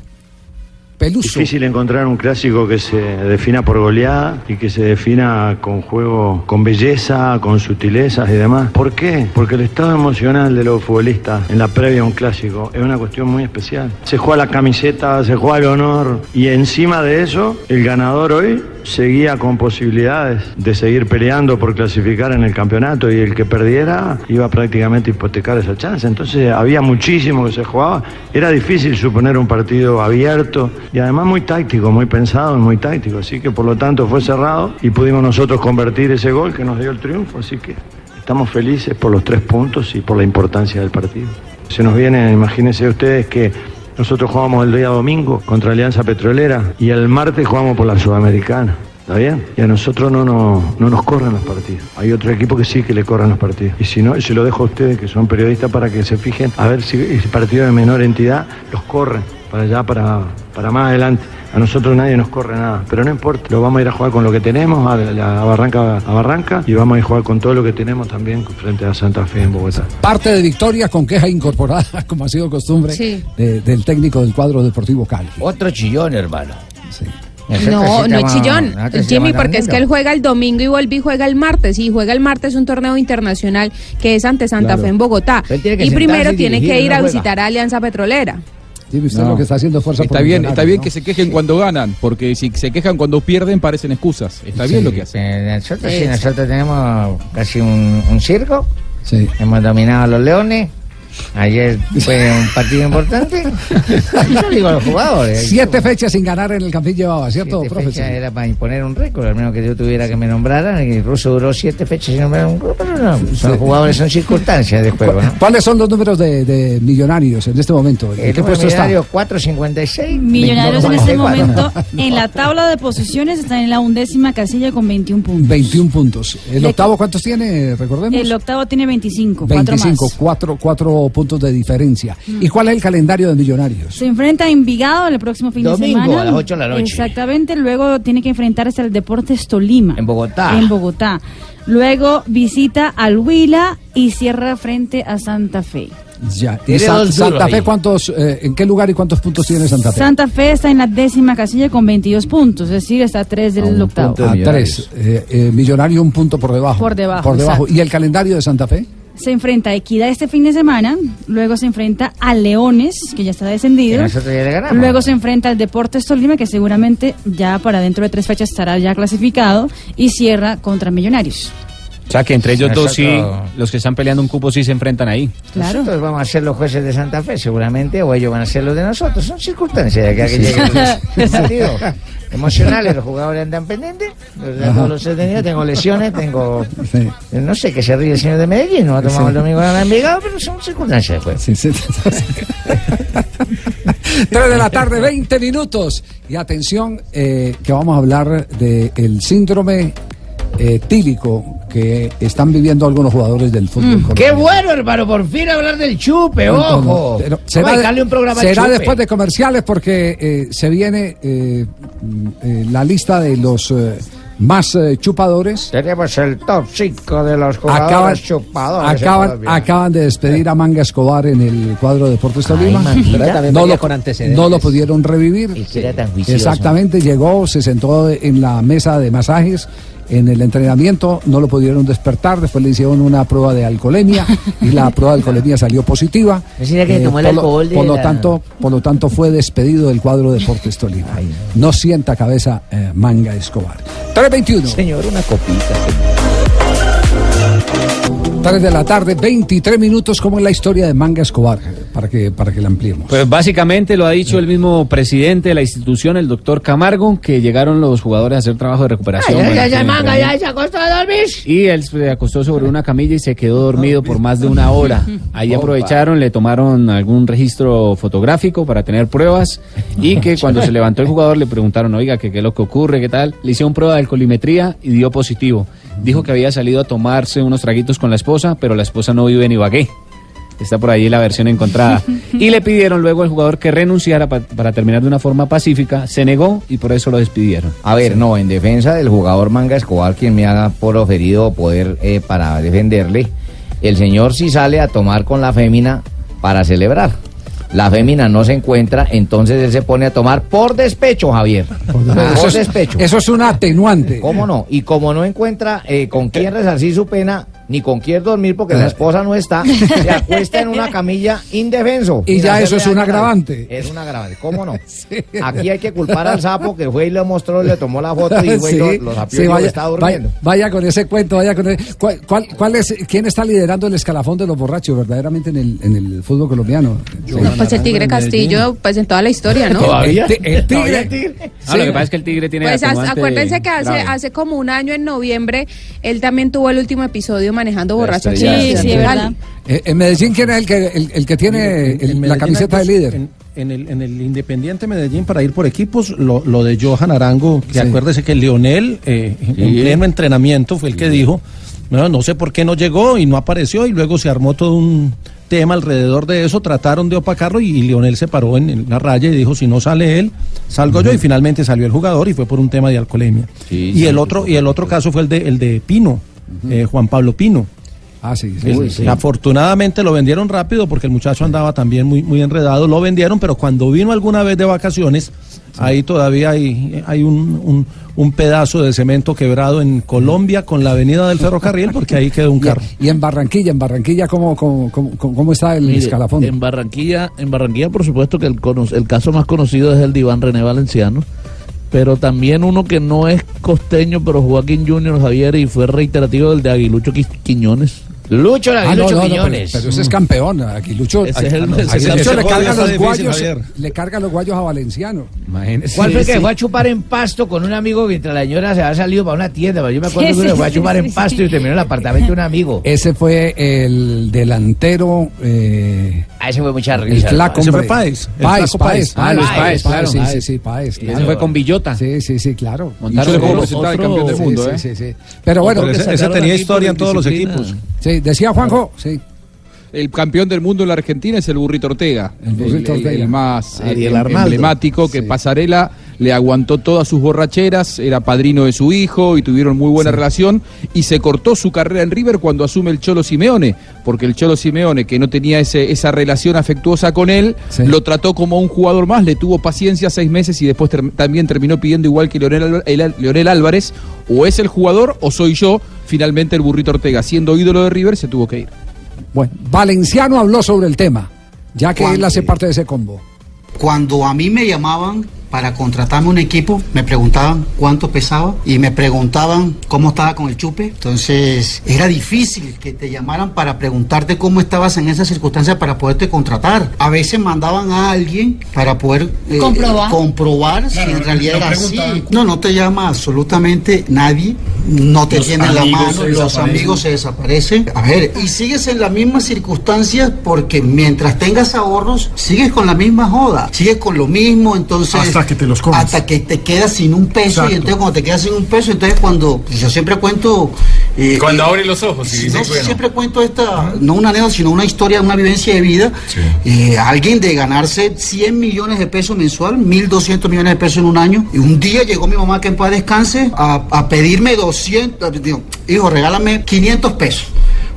Peluso. Difícil encontrar un clásico que se defina por goleada y que se defina con juego, con belleza, con sutilezas y demás. ¿Por qué? Porque el estado emocional de los futbolistas en la previa a un clásico es una cuestión muy especial. Se juega la camiseta, se juega el honor y encima de eso, el ganador hoy seguía con posibilidades de seguir peleando por clasificar en el campeonato y el que perdiera iba prácticamente a hipotecar esa chance. Entonces había muchísimo que se jugaba. Era difícil suponer un partido abierto y además muy táctico, muy pensado muy táctico. Así que por lo tanto fue cerrado y pudimos nosotros convertir ese gol que nos dio el triunfo. Así que estamos felices por los tres puntos y por la importancia del partido. Se nos viene, imagínense ustedes que nosotros jugamos el día domingo contra Alianza Petrolera y el martes jugamos por la Sudamericana. ¿Está bien? Y a nosotros no, no, no nos corren los partidos. Hay otro equipo que sí que le corren los partidos. Y si no, se lo dejo a ustedes que son periodistas para que se fijen a ver si ese partido de menor entidad los corren para allá, para, para más adelante. A nosotros nadie nos corre nada, pero no importa, lo vamos a ir a jugar con lo que tenemos, a, a Barranca a Barranca, y vamos a ir a jugar con todo lo que tenemos también frente a Santa Fe en Bogotá. Parte de victoria con queja incorporada, (laughs) como ha sido costumbre, Sí. de- del técnico del cuadro deportivo Cali. Otro chillón, hermano. No, no es chillón, Jimmy, porque es que él juega el domingo y vuelve y juega el martes. Y juega el martes un torneo internacional que es ante Santa Claro. Fe en Bogotá. Y primero tiene dirigir, que ir no a juega. visitar a Alianza Petrolera. Tiene usted No. lo que está haciendo fuerza Está por bien, está bien ¿no? que se quejen cuando ganan, porque si se quejan cuando pierden parecen excusas. Está bien Sí, lo que hacen. eh, Nosotros sí, nosotros tenemos casi un, un circo. Sí. Hemos dominado a los leones. Ayer fue un partido importante. Yo digo a los jugadores. Siete fechas sin ganar en el Campín llevaba, ¿cierto, Siete profesor? fechas era para imponer un récord, al menos que yo tuviera que me nombraran. Y el ruso duró siete fechas sin nombrar un grupo, pero no. Son Sí. jugadores, son circunstancias de juego, ¿no? ¿Cuáles son los números de, de millonarios en este momento? ¿En El qué puesto está? millonario 456. Millonarios en este 24. momento en la tabla de posiciones están en la undécima casilla con 21 puntos. 21 puntos. ¿El octavo cuántos tiene? Recordemos. El octavo tiene 25, cuatro 25, más. cuatro, cuatro puntos de diferencia. ¿Y cuál es el calendario de Millonarios? Se enfrenta a Envigado el próximo fin Domingo, de semana. a las ocho de la noche. Exactamente, luego tiene que enfrentarse al Deportes Tolima. En Bogotá. En Bogotá. Luego visita al Huila y cierra frente a Santa Fe. Ya. ¿Y Santa. Fe cuántos, eh, en qué lugar y cuántos puntos tiene Santa Fe? Santa Fe está en la décima casilla con 22 puntos, es decir, está a tres del octavo. A tres. Eh, eh, Millonario un punto por debajo. Por debajo, Por debajo. ¿Y el calendario de Santa Fe? Se enfrenta a Equidad este fin de semana, luego se enfrenta a Leones, que ya está descendido. Que nosotros ya le ganamos. Luego se enfrenta al Deportes Tolima, que seguramente ya para dentro de tres fechas estará ya clasificado, y cierra contra Millonarios. O sea que entre ellos dos sí, los que están peleando un cupo sí se enfrentan ahí. Claro. Nosotros vamos a ser los jueces de Santa Fe, seguramente, o ellos van a ser los de nosotros. Son circunstancias de que Sí. partido. (laughs) Emocionales, los jugadores andan pendientes. los- los he tenido, tengo lesiones, tengo. Sí. No sé qué se ríe el señor de Medellín, no tomamos Sí. el domingo en Envigado, pero son circunstancias pues. Sí, sí. 3 (laughs) de la tarde, 20 minutos. Y atención, eh, que vamos a hablar del síndrome eh, tílico que están viviendo algunos jugadores del fútbol. Mm, Qué bueno, hermano, por fin hablar del chupe, ojo. Pero Vamos a será dedicarle un programa será chupe. después de comerciales porque eh, se viene eh, la lista de los eh, más eh, chupadores. Tenemos el top 5 de los Acaban, jugadores chupadores. en acaban, acaban de despedir a Manga Escobar en el cuadro de Deportes Tolima. No, lo, con antecedentes. no lo pudieron revivir. Y que era tan juicioso. Exactamente, llegó, se sentó en la mesa de masajes. En el entrenamiento no lo pudieron despertar, después le hicieron una prueba de alcoholemia (laughs) y la prueba de alcoholemia salió positiva. Eh, tomó el por, lo, alcohol de por lo la- tanto, por lo tanto fue despedido del cuadro de Deportes Tolima. No sienta cabeza eh, Manga Escobar. 321. Señor, una copita. 3 de la tarde, 23 minutos. ¿Cómo es la historia de Manga Escobar? Para que, para que la ampliemos. Pues básicamente lo ha dicho el mismo presidente de la institución, el doctor Camargo, que llegaron los jugadores a hacer trabajo de recuperación. Ay, ya, ya, manga, ya se acostó a dormir. Y él se acostó sobre una camilla y se quedó dormido por más de una hora. Ahí aprovecharon, le tomaron algún registro fotográfico para tener pruebas y que (laughs) cuando se levantó el jugador le preguntaron, oiga, ¿qué, qué es lo que ocurre? ¿Qué tal? Le hicieron prueba de alcoholimetría y dio positivo. Dijo que había salido a tomarse unos traguitos con la esposa, pero la esposa no vive en Ibagué. Está por ahí la versión encontrada. (laughs) Y le pidieron luego al jugador que renunciara pa- para terminar de una forma pacífica. Se negó y por eso lo despidieron. A ver, no, en defensa del jugador Manga Escobar, quien me haga por oferido poder eh, para defenderle, el señor sí sale a tomar con la fémina para celebrar. la fémina no se encuentra, entonces él se pone a tomar por despecho, Javier. Eso Por es- despecho. Eso es un atenuante. ¿Cómo no? Y como no encuentra eh, con quién resarcir su pena, ni con quién dormir porque la esposa no está, se acuesta en una camilla indefenso. Y ya eso es un agravante. Es un agravante, ¿cómo no? (laughs) Aquí hay que culpar al sapo que fue y le mostró, le tomó la foto y fue y lo, lo sapió sí, y vaya, está durmiendo. vaya con ese cuento, vaya con ese- ¿Cuál, cuál, cuál es, ¿Quién está liderando el escalafón de los borrachos verdaderamente en el, en el fútbol colombiano? No, pues el Tigre Castillo, pues en toda la historia, ¿no? ¿Todavía? El, ti- el tigre. Ah, lo que pasa es que el tigre tiene Pues acuérdense que hace, grave. hace como un año en noviembre él también tuvo el último episodio manejando borracho. aquí en Sí, sí, Cali. verdad. Eh, en Medellín, ¿quién es el que, el, el que tiene En- en el- la camiseta de dos- líder? En, en el, en el Independiente Medellín, para ir por equipos, lo, lo de Johan Arango, que Sí. acuérdese que Leonel, eh, en pleno entrenamiento, fue el que dijo, no, no sé por qué no llegó y no apareció, y luego se armó todo un tema alrededor de eso, trataron de opacarlo y, Leonel se paró en, en la raya y dijo, si no sale él, salgo yo, y finalmente salió el jugador y fue por un tema de alcoholemia. Sí, y sí, el otro y el otro caso fue el de, el de Pino, eh, Juan Pablo Pino. Ah, sí, sí, El- sí, sí. Afortunadamente lo vendieron rápido porque el muchacho andaba también muy, muy enredado. Lo vendieron, pero cuando vino alguna vez de vacaciones, ahí todavía hay, hay un, un- un pedazo de cemento quebrado en Colombia con la avenida del ferrocarril porque ahí quedó un carro. Y en Barranquilla, en Barranquilla, ¿cómo, cómo, cómo, cómo está el Mire, escalafón? En Barranquilla, en Barranquilla, por supuesto que el, el caso más conocido es el de Iván René Valenciano, pero también uno que no es costeño, pero jugó aquí en Junior Javier y fue reiterativo del de Aguilucho Qui- Quiñones. Lucho Ah, no, no, no, pero, pero ese es campeón. Aquí Lucho, Ese es el- aquí es el- Lucho le ese carga los guayos, le carga los guayos a Valenciano. ¿Cuál fue el Sí, que sí. fue a chupar en pasto con un amigo mientras la señora se había salido para una tienda? Pero Yo me acuerdo Sí, que fue a chupar sí, en sí. pasto y terminó en el apartamento de un amigo. Ese fue el delantero. Eh, Ah, ese fue mucha el risa. flaco. Ese fue. Páez, el Páez, Páez. Ah, Luis Páez, claro. Sí, sí, Páez. sí, Páez. Ese fue con Villota. Sí, sí, sí, claro. Montaron le otro- presentar otro- campeón del mundo, sí, ¿eh? sí, sí. Pero bueno, ese tenía historia en todos los equipos. sí, decía Juanjo, sí. El campeón del mundo en la Argentina es el Burrito Ortega. El Burrito el, Ortega. el más eh, Ariel em- emblemático que Pasarela le aguantó todas sus borracheras, era padrino de su hijo y tuvieron muy buena relación y se cortó su carrera en River cuando asume el Cholo Simeone, porque el Cholo Simeone, que no tenía ese, esa relación afectuosa con él, Sí. lo trató como un jugador más, le tuvo paciencia seis meses y después ter- también terminó pidiendo igual que Leonel, Leonel Álvarez, o es el jugador o soy yo, finalmente el Burrito Ortega, siendo ídolo de River, se tuvo que ir. Bueno, Valenciano habló sobre el tema, ya que él hace parte de ese combo. Cuando a mí me llamaban para contratarme un equipo, me preguntaban cuánto pesaba y me preguntaban cómo estaba con el chupe. Entonces era difícil que te llamaran para preguntarte cómo estabas en esas circunstancias para poderte contratar. A veces mandaban a alguien para poder eh, Comprobar. comprobar si Claro, en realidad no era así. No, no te llama absolutamente nadie, no te tiene en la mano, los amigos se desaparecen. A ver, y sigues en las mismas circunstancias porque mientras tengas ahorros, sigues con la misma joda, sigues con lo mismo, entonces... Hasta que te los comes. Hasta que te quedas sin un peso Exacto. y entonces cuando te quedas sin un peso, entonces cuando... pues yo siempre cuento... eh, Cuando eh, abre los ojos y dice, no, bueno. siempre cuento esta, no una anécdota, sino una historia, una vivencia de vida. Eh, alguien de ganarse 100 millones de pesos mensual, 1.200 millones de pesos en un año. Y un día llegó mi mamá, que en paz descanse, a, a pedirme 200, digo, hijo, regálame 500 pesos.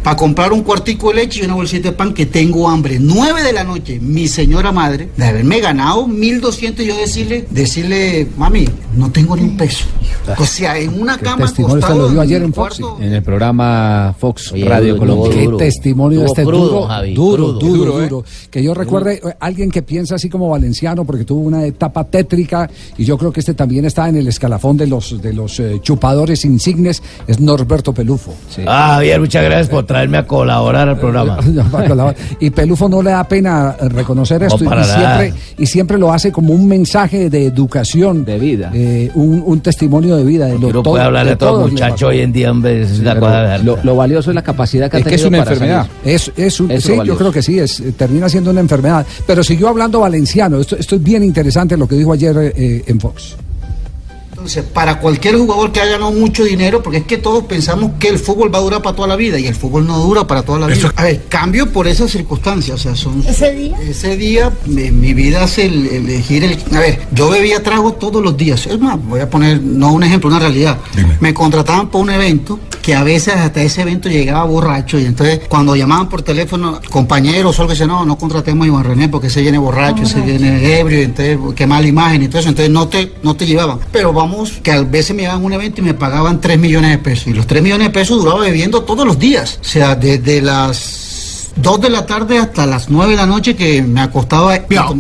Para comprar un cuartico de leche y una bolsita de pan que tengo hambre. 9 de la noche, mi señora madre, de haberme ganado 1200 y yo decirle, decirle, mami, no tengo ni un peso. O sea, en una cama testimonio lo dio en ayer en Fox. cuarto, En el programa Fox Oye, Radio Colombia. duro. Qué testimonio este crudo, duro, Javi, duro, crudo. duro, Duro, ¿eh? duro. Que yo recuerde, alguien que piensa así como Valenciano, porque tuvo una etapa tétrica, y yo creo que este también está en el escalafón de los de los eh, chupadores insignes, es Norberto Pelufo. Ah, Javier, muchas gracias por traerme a colaborar al programa. (laughs) y Pelufo no le da pena reconocer esto, y, siempre, y siempre lo hace como un mensaje de educación, De vida. eh, un, un testimonio de vida. De lo, todo- puede hablar de de todo muchacho hoy en día, es de lo, lo valioso es la capacidad que ha Es que es tenido una para enfermedad. salir. Es, es un- es sí, yo creo que sí, es, termina siendo una enfermedad. Pero siguió hablando valenciano. Esto, esto es bien interesante lo que dijo ayer eh, en Fox. Entonces, para cualquier jugador que haya ganado mucho dinero, porque es que todos pensamos que el fútbol va a durar para toda la vida y el fútbol no dura para toda la vida. A ver, cambio por esas circunstancias, o sea, son... ¿Ese día? Ese día, mi, mi vida es el, el elegir el... A ver, yo bebía trago todos los días. Es más, voy a poner, no un ejemplo, una realidad. Me contrataban para un evento que a veces hasta ese evento llegaba borracho y entonces cuando llamaban por teléfono compañeros o algo decían, no, no contratemos a Iván René porque se viene borracho, se viene ebrio, y entonces qué mala imagen y todo eso, entonces no te, no te llevaban. Pero vamos, que a veces me llevaban a un evento y me pagaban 3 millones de pesos. Y los 3 millones de pesos duraba bebiendo todos los días. O sea, desde las 2 de la tarde hasta las 9 de la noche que me acostaba peado.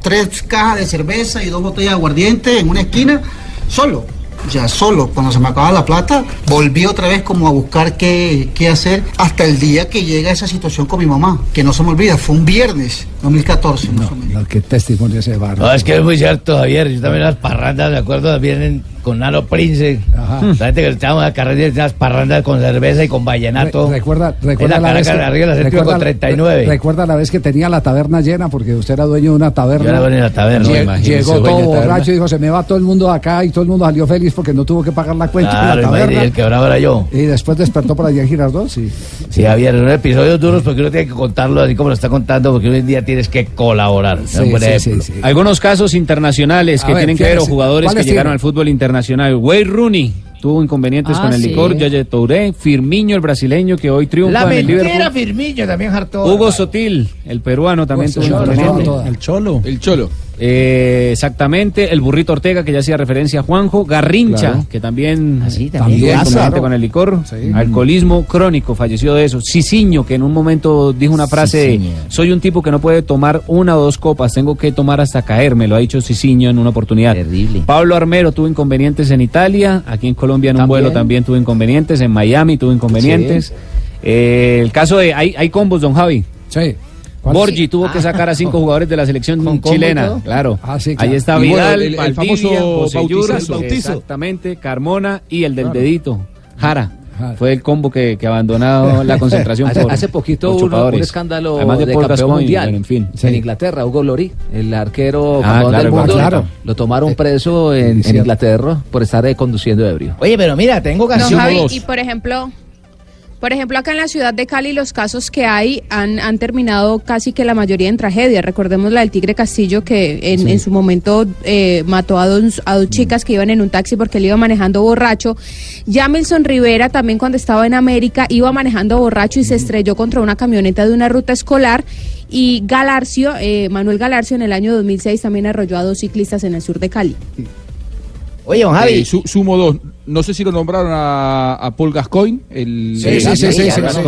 Tres cajas de cerveza y dos botellas de aguardiente en una esquina, solo. Ya solo, cuando se me acababa la plata, volví otra vez como a buscar qué, qué hacer hasta el día que llega esa situación con mi mamá, que no se me olvida, fue un viernes, 2014. más o menos. No, qué testimonio ese barro. No, es que es muy cierto, Javier. Yo también las parrandas, me acuerdo, vienen con Nano Prince. La gente que estábamos a carreras, unas parrandas con cerveza y con vallenato. Re- recuerda, recuerda En la vez Caracas, arriba la recuerda- con 39. recuerda la vez que tenía la taberna llena porque usted era dueño de una taberna. Yo era dueño de la taberna, Lle- Llegó todo borracho y dijo, se me va todo el mundo de acá y todo el mundo salió feliz porque no tuvo que pagar la cuenta Claro, de la taberna. el quebrado era yo. Y después despertó por allá en Girardot, sí. Sí, Javier, son episodios duros porque uno tiene que contarlo así como lo está contando, porque hoy en día tienes que colaborar. Algunos casos internacionales A que ver, tienen que ver jugadores que ¿cuáles llegaron al fútbol internacional. Wayne Rooney tuvo inconvenientes Ah, con el sí. licor, Yaya Touré, Firmino, el brasileño que hoy triunfa La en el mentira, Liverpool. Firmillo también hartó. Hugo Sotil, el peruano, también tuvo inconvenientes. El Cholo. El Cholo. Eh, exactamente, el burrito Ortega, que ya hacía referencia a Juanjo, Garrincha, Claro. que también, también. tuvo Ah, inconveniente claro. con el licor, alcoholismo crónico, falleció de eso. Ciciño, que en un momento dijo una frase, Cicinho. soy un tipo que no puede tomar una o dos copas, tengo que tomar hasta caerme, lo ha dicho Ciciño en una oportunidad. Terrible. Pablo Armero tuvo inconvenientes en Italia, aquí en Colombia en un También. vuelo también tuvo inconvenientes, en Miami tuvo inconvenientes. Eh, el caso de, hay, hay combos, don Javi. Sí. Borgi tuvo que sacar a cinco (laughs) jugadores de la selección chilena, claro. Ah, sí, claro. Ahí está Vidal, el- famoso. Bautizo. exactamente, Carmona y el del Claro. dedito, Jara. Fue el combo que, que abandonó (laughs) la concentración Hace, por hace poquito por hubo un- escándalo Además de, Paul campeón Gascoigne, mundial bueno, en fin. en Inglaterra, Hugo Lori, el arquero Ah, campeón claro, del mundo. claro. Lo tomaron preso en. Inglaterra por estar eh, conduciendo ebrio. Oye, pero mira, tengo No, canción Javi, y por ejemplo, por ejemplo, acá en la ciudad de Cali los casos que hay han, han terminado casi que la mayoría en tragedia. Recordemos la del Tigre Castillo que en, en su momento eh, mató a dos, a dos chicas que iban en un taxi porque él iba manejando borracho. Jamilson Rivera también cuando estaba en América iba manejando borracho y se estrelló contra una camioneta de una ruta escolar. Y Galarcio, eh, Manuel Galarcio en el año 2006 también arrolló a dos ciclistas en el sur de Cali. Oye, don Javi. Eh, su- sumo dos. No sé si lo nombraron a, a Paul Gascoigne, el Sí, sí, sí, sí, sí, el- sí,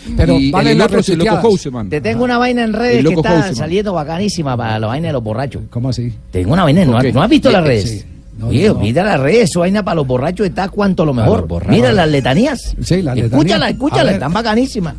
sí. Pero Y vale el otro es el loco. Houseman. Te tengo una vaina en redes El que loco está Houseman. saliendo bacanísima para la vaina de los borrachos. ¿Cómo así? Tengo una vaina, ¿no, has- ¿no has visto las redes? sí. No, Oye, no, no. mira las redes, su vaina para los borrachos está cuanto lo mejor. Mira las letanías. Sí, las Escúchala, letanías. Escúchala, ver. están bacanísimas.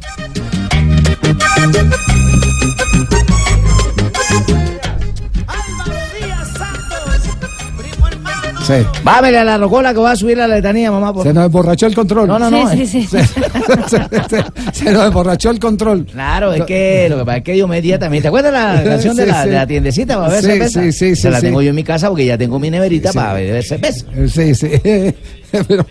Sí. Vámele a la rocola que va a subir la letanía, mamá. Por... Se nos emborrachó el control. No, no, no. eh. se, se- (laughs) se nos emborrachó el control. Claro, es que lo que pasa es que yo me día también. ¿Te acuerdas la (laughs) canción de, la, sí. de la tiendecita para beber Sí, cerveza? sí, sí, Se la sí. tengo yo en mi casa porque ya tengo mi neverita Sí. para beber cerveza. Sí, sí. (laughs) Pero-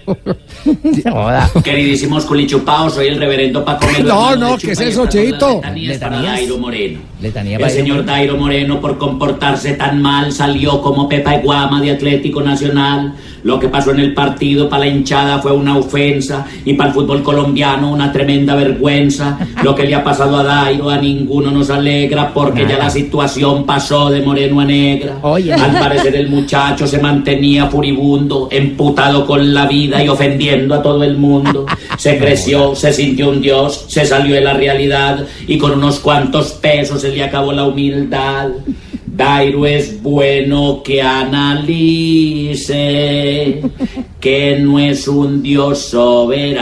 Joda. Queridísimos culichupaos, soy el reverendo Paco Melo, No, no, ¿qué es eso, Cheito? Dairo Moreno. Letanía El señor Dairo Moreno, por comportarse tan mal, salió como Pepa Guama de Atlético Nacional. Lo que pasó en el partido para la hinchada fue una ofensa y para el fútbol colombiano una tremenda vergüenza. Lo que le ha pasado a Dairo a ninguno nos alegra porque ya la situación pasó de moreno a negra. Oye. Al parecer el muchacho se mantenía furibundo, emputado con la vida y ofendiendo a todo el mundo. Se creció, se sintió un dios, se salió de la realidad y con unos cuantos pesos le acabó la humildad. Dairo es bueno que analice que no es un dios soberano,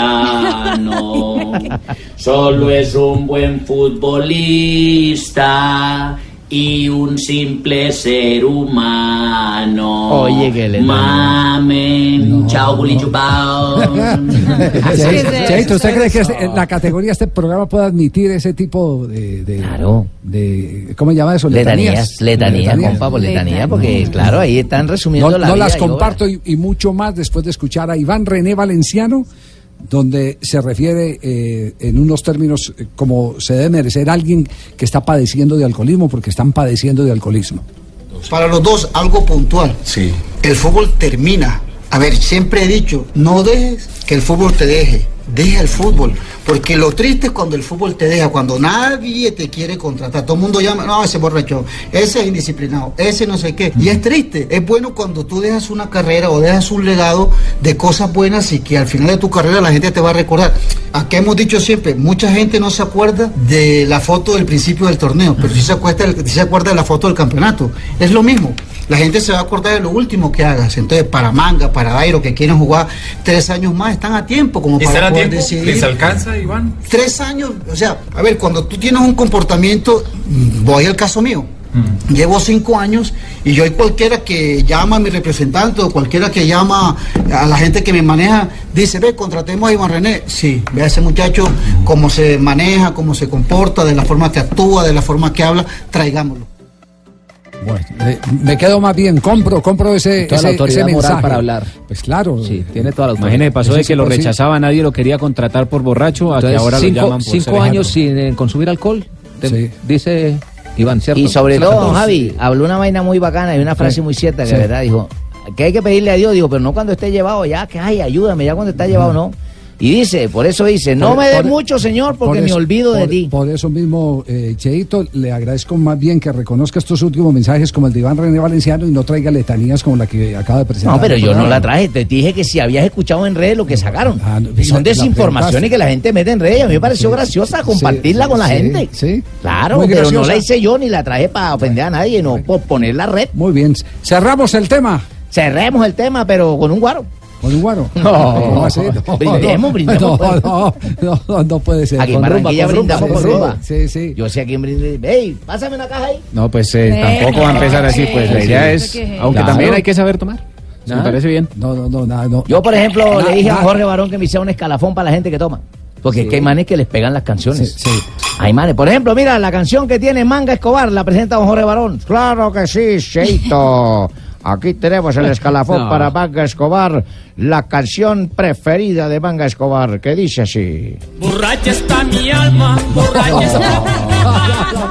(laughs) solo es un buen futbolista y un simple ser humano. Oye, que le- Mamen, chao, culichupao. (laughs) Cheito, ¿usted cree que este- la categoría este programa puede admitir ese tipo de, de, de ¿cómo se llama eso? Letanías, letanías, compa, por letanía, porque claro, ahí están resumiendo No, la no vida las y comparto y, y mucho más después de escuchar a Iván René Valenciano, donde se refiere eh, en unos términos eh, como se debe merecer alguien que está padeciendo de alcoholismo, porque están padeciendo de alcoholismo. Para los dos, algo puntual. Sí. El fútbol termina A ver, siempre he dicho, no dejes que el fútbol te deje, deja el fútbol. Porque lo triste es cuando el fútbol te deja, cuando nadie te quiere contratar. Todo el mundo llama, no, ese borracho, ese es indisciplinado, ese no sé qué. Y es triste. Es bueno cuando tú dejas una carrera o dejas un legado de cosas buenas y que al final de tu carrera la gente te va a recordar. Aquí hemos dicho siempre, mucha gente no se acuerda de la foto del principio del torneo, pero sí se acuerda, se acuerda de la foto del campeonato. Es lo mismo. La gente se va a acordar de lo último que hagas. Entonces, para Manga, para Dairo, que quieren jugar tres años más, están a tiempo como para ¿Están a poder tiempo? decidir. ¿Les alcanza, Iván? Tres años, o sea, a ver, cuando tú tienes un comportamiento, mm, voy al caso mío. Mm. Llevo cinco años y yo hay cualquiera que llama a mi representante o cualquiera que llama a la gente que me maneja, dice, ve, contratemos a Iván René. Sí, ve a ese muchacho cómo se maneja, cómo se comporta, de la forma que actúa, de la forma que habla, traigámoslo. Bueno, eh, me quedo más bien, compro, compro ese, Toda la ese, autoridad ese moral para hablar. Pues claro. Sí, tiene toda la autoridad. Imagínese, pasó de que lo sí. rechazaba, nadie lo quería contratar por borracho, a que ahora cinco, lo llaman por cinco ser años sin eh, consumir alcohol, te- dice Iván, ¿cierto? Y sobre todo, la- don Javi, habló una vaina muy bacana y una frase Sí. muy cierta que verdad dijo que hay que pedirle a Dios, digo, pero no cuando esté llevado ya, que ay, ayúdame, ya cuando está llevado no. Y dice, por eso dice, no Por- me por- mucho, Señor, porque Por me olvido de ti. Por eso mismo, eh, Cheito, le agradezco más bien que reconozca estos últimos mensajes como el de Iván René Valenciano y no traiga letanías como la que acaba de presentar. No, pero yo no la traje, te dije que si habías escuchado en redes lo que sacaron. Y son la- desinformaciones que la gente mete en redes. A mí me pareció Sí. graciosa compartirla Sí, con la sí, gente. Sí. Claro, pero no la hice yo ni la traje para ofender a nadie, no por poner la red. Muy bien. Cerramos el tema. Cerremos el tema, pero con un guaro. ¿Con un guaro? No. ¿Cómo así? No, Brindemos, no, brindemos, No, no, no, no, no puede ser. Aquí en Barranquilla con rumba, brindamos sí, por sí, rumba. Sí, sí. Yo sé a quién brinde. Ey, pásame una caja ahí. No, pues eh, tampoco va a empezar así, pues la idea es, aunque Claro. también hay que saber tomar. Me Nada. parece bien. No, no, no, nada, no. Yo, por ejemplo, le dije a Jorge Barón que me hiciera un escalafón para la gente que toma. Porque es que hay manes que les pegan las canciones. Sí, Hay manes. Por ejemplo, mira, la canción que tiene Manga Escobar la presenta don Jorge Barón. Claro que sí, Cheito. (laughs) Aquí tenemos el (laughs) escalafón No. para Manga Escobar, la canción preferida de Manga Escobar, que dice así. Borracha está mi alma, borracha está (laughs)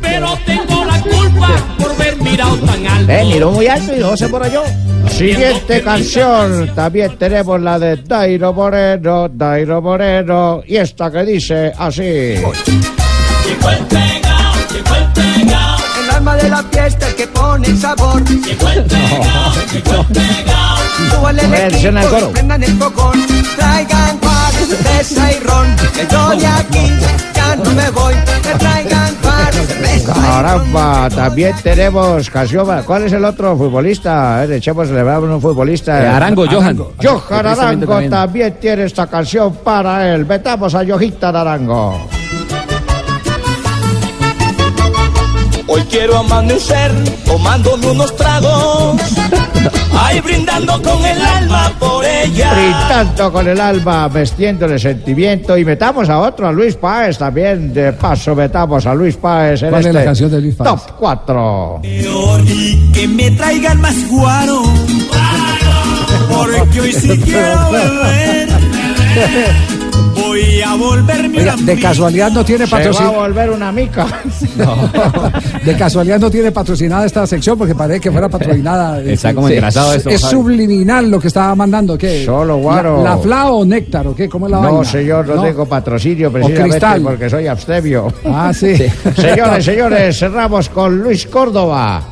Pero tengo la culpa por haber mirado tan alto. Eh, miró muy alto y no se por yo. Siguiente canción, también tenemos la de Dairo Moreno, Dairo Moreno, y esta que dice así. Llegó el alma de la fiesta que pone el sabor. Llegó el pegao, llegó el pegao. Súbale el equipo prendan el fogón. Traigan par, cerveza y ron. Que yo de aquí ya no me voy. Que traigan par, cerveza. Caramba, también tenemos canción. ¿Cuál es el otro futbolista? A ver, echémosle a un futbolista. Eh, Arango, Johan. Johan Arango también. también tiene esta canción para él. Metamos a Yojita Arango. Hoy quiero amanecer tomándome unos tragos. Ay, brindando con el alma por ella. Brindando con el alma, vestiéndole sentimiento. Y metamos a otro, a Luis Páez también. De paso, metamos a Luis Páez en ¿Cuál es este la canción de Luis Páez? Top 4. Y que me traigan más guaro. Porque hoy sí (laughs) quiero beber. (laughs) Voy a volverme Oiga, una de casualidad no tiene va a patrocinado. volver una mica. (laughs) De casualidad no tiene patrocinada esta sección porque parece que fuera patrocinada. (laughs) Está como Sí. engrasado esto, Es subliminal lo que estaba mandando. ¿qué? Solo guaro. ¿La, la fla o néctar o qué? ¿Cómo es la No, vaina? señor, no, tengo patrocinio precisamente cristal. porque soy abstemio. Ah, (laughs) sí. Señores, señores, cerramos con Luis Córdoba.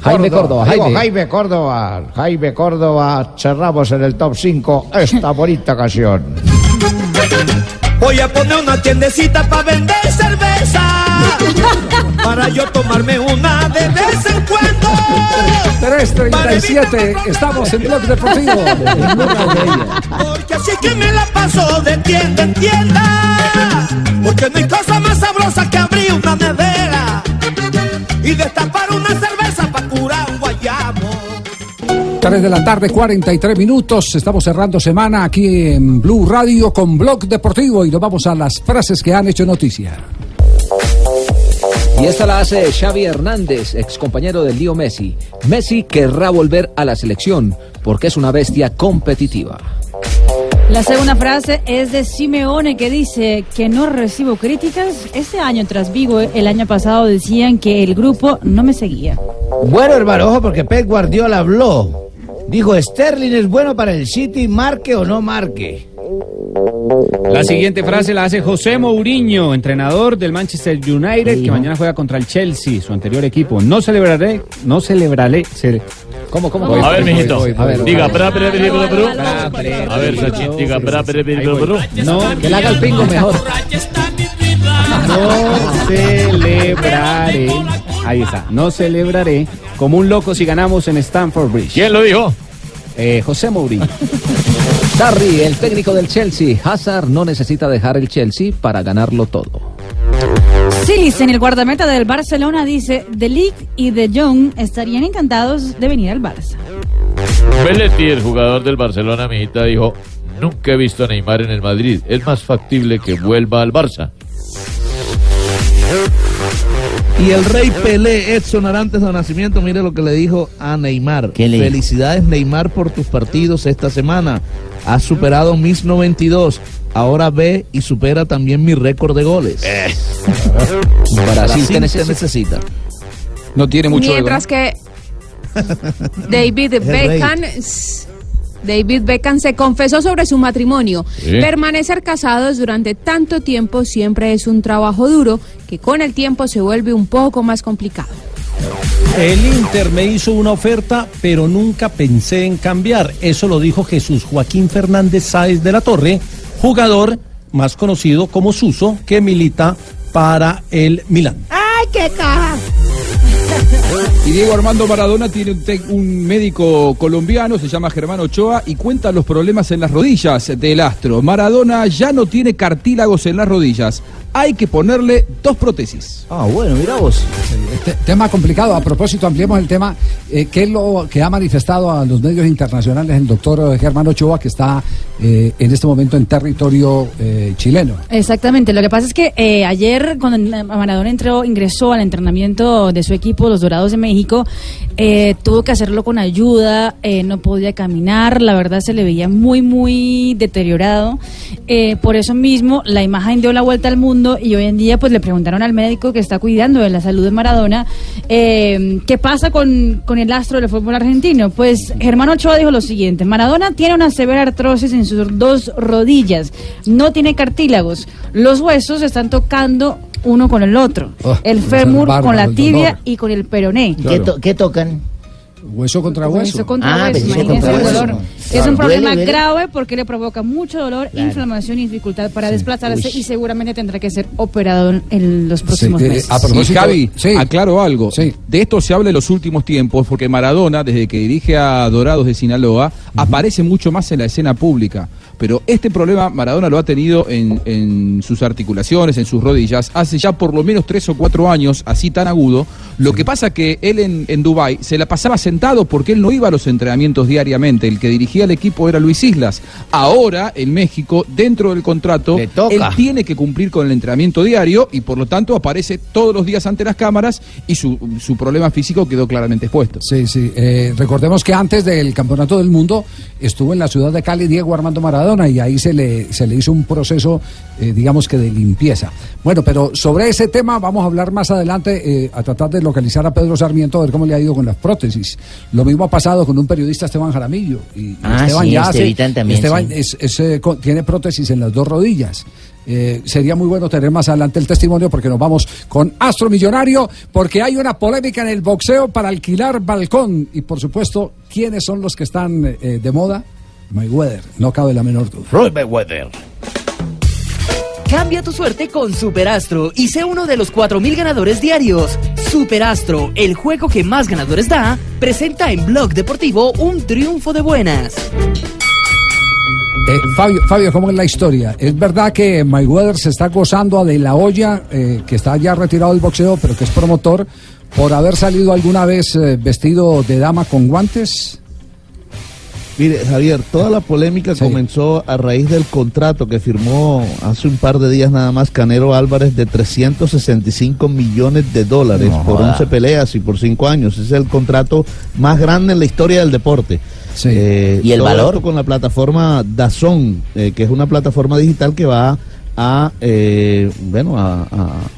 Jaime Córdoba, digo, Jaime. Jaime Córdoba. Jaime Córdoba, cerramos en el top 5 esta bonita canción. Voy a poner una tiendecita para vender cerveza. (laughs) Para yo tomarme una de vez en cuando. 337, estamos en Blog Deportivo. (laughs) Porque así que me la paso de tienda en tienda. Porque no hay cosa más sabrosa que abrir una nevera y destapar una cerveza para curar. 3 de la tarde, 43 minutos. Estamos cerrando semana aquí en Blue Radio con Blog Deportivo y nos vamos a las frases que han hecho noticia. Y esta la hace Xavi Hernández, ex compañero del Lío Messi. Messi querrá volver a la selección porque es una bestia competitiva. La segunda frase es de Simeone que dice que no recibo críticas. Este año tras Vigo, el año pasado decían que el grupo no me seguía. Bueno, hermano, ojo, porque Pep Guardiola habló Dijo, Sterling es bueno para el City, marque o no marque. La siguiente frase la hace José Mourinho, entrenador del Manchester United, que mañana juega contra el Chelsea, su anterior equipo. No celebraré, no celebraré. ce- ¿Cómo, cómo? Voy, A ver, voy, mijito. voy, voy, voy. Diga, bra. Bra, bre, A ver, Sachin, diga, voy. bra. No, Que le haga el pingo mejor. No celebraré. Ahí está. No celebraré como un loco si ganamos en Stamford Bridge. ¿Quién lo dijo? Eh, José Mourinho. Sarri, el técnico del Chelsea. Hazard no necesita dejar el Chelsea para ganarlo todo. Silis, en el guardameta del Barcelona, dice, De Ligt y De Jong estarían encantados de venir al Barça. Belletti, el jugador del Barcelona, mijita, dijo, nunca he visto a Neymar en el Madrid. Es más factible que vuelva al Barça. Y el rey Pelé, Edson Arantes de Nacimiento, mire lo que le dijo a Neymar. ¿Qué le dijo? Felicidades Neymar por tus partidos esta semana. Has superado mis 92. Ahora ve y supera también mi récord de goles. Brasil te te necesita. necesita. No tiene mucho ego, Mientras ¿no? que (laughs) David. Beckham David Beckham se confesó sobre su matrimonio. Sí. Permanecer casados durante tanto tiempo siempre es un trabajo duro que con el tiempo se vuelve un poco más complicado. El Inter me hizo una oferta, pero nunca pensé en cambiar. Eso lo dijo Jesús Joaquín Fernández Sáez de la Torre, jugador más conocido como Suso, que milita para el Milán. ¡Ay, qué caja! Y Diego Armando Maradona tiene un, médico colombiano, se llama Germán Ochoa, y cuenta los problemas en las rodillas del astro. Maradona ya no tiene cartílagos en las rodillas. Hay que ponerle dos prótesis. Ah, bueno, mira vos. Este tema complicado. A propósito, ampliemos el tema. Eh, ¿Qué es lo que ha manifestado a los medios internacionales el doctor Germán Ochoa, que está eh, en este momento en territorio eh, chileno? Exactamente, lo que pasa es que eh, ayer cuando Maradona entró, ingresó al entrenamiento de su equipo, los Dorados de México, eh, tuvo que hacerlo con ayuda, eh, no podía caminar, la verdad se le veía muy, muy deteriorado. Eh, por eso mismo la imagen dio la vuelta al mundo y hoy en día pues le preguntaron al médico que está cuidando de la salud de Maradona, eh, ¿qué pasa con, con el astro del fútbol argentino? Pues Germán Ochoa dijo lo siguiente, Maradona tiene una severa artrosis en sus dos rodillas, no tiene cartílagos, los huesos están tocando uno con el otro, Oh, el fémur con la tibia y con el peroné. ¿Qué, to- qué tocan? Hueso contra hueso. Hueso contra Ah, hueso, contra dolor. Es un problema Duele, grave porque le provoca mucho dolor, inflamación y dificultad para desplazarse Uy. y seguramente tendrá que ser operado en- los próximos Sí, eh, meses. a propósito- Y Javi, aclaro algo. De esto se habla en los últimos tiempos porque Maradona, desde que dirige a Dorados de Sinaloa, aparece mucho más en la escena pública. Pero este problema Maradona lo ha tenido en, en sus articulaciones, en sus rodillas, hace ya por lo menos tres o cuatro años, así tan agudo. Lo que pasa que él en, en Dubái se la pasaba sentado porque él no iba a los entrenamientos diariamente. El que dirigía el equipo era Luis Islas. Ahora, en México, dentro del contrato, él tiene que cumplir con el entrenamiento diario y por lo tanto aparece todos los días ante las cámaras y su, su problema físico quedó claramente expuesto. Sí, sí. eh, recordemos que antes del Campeonato del Mundo estuvo en la ciudad de Cali Diego Armando Maradona y ahí se le, se le hizo un proceso, eh, digamos que de limpieza. Bueno, pero sobre ese tema vamos a hablar más adelante, eh, a tratar de localizar a Pedro Sarmiento, a ver cómo le ha ido con las prótesis. Lo mismo ha pasado con un periodista, Esteban Jaramillo. Y Ah, Esteban sí, ya hace- Estevitan también, Esteban sí. es- es, eh, con- tiene prótesis en las dos rodillas. Eh, sería muy bueno tener más adelante el testimonio porque nos vamos con Astro Millonario, porque hay una polémica en el boxeo para alquilar balcón. Y por supuesto, ¿quiénes son los que están eh, de moda? Mayweather, no cabe la menor duda. Floyd Mayweather. Cambia tu suerte con Superastro y sé uno de los 4.000 ganadores diarios. Superastro, el juego que más ganadores da, presenta en Blog Deportivo un triunfo de buenas. Eh, Fabio, Fabio, ¿cómo es la historia? ¿Es verdad que Mayweather se está gozando a De La Hoya, eh, que está ya retirado del boxeo, pero que es promotor, por haber salido alguna vez eh, vestido de dama con guantes? Mire, Javier, toda la polémica comenzó a raíz del contrato que firmó hace un par de días nada más Canero Álvarez de 365 millones de dólares No por joda. 11 peleas y por 5 años. Ese es el contrato más grande en la historia del deporte. Eh, ¿Y el valor? con la plataforma Dazón, eh, que es una plataforma digital que va a, eh, bueno, a,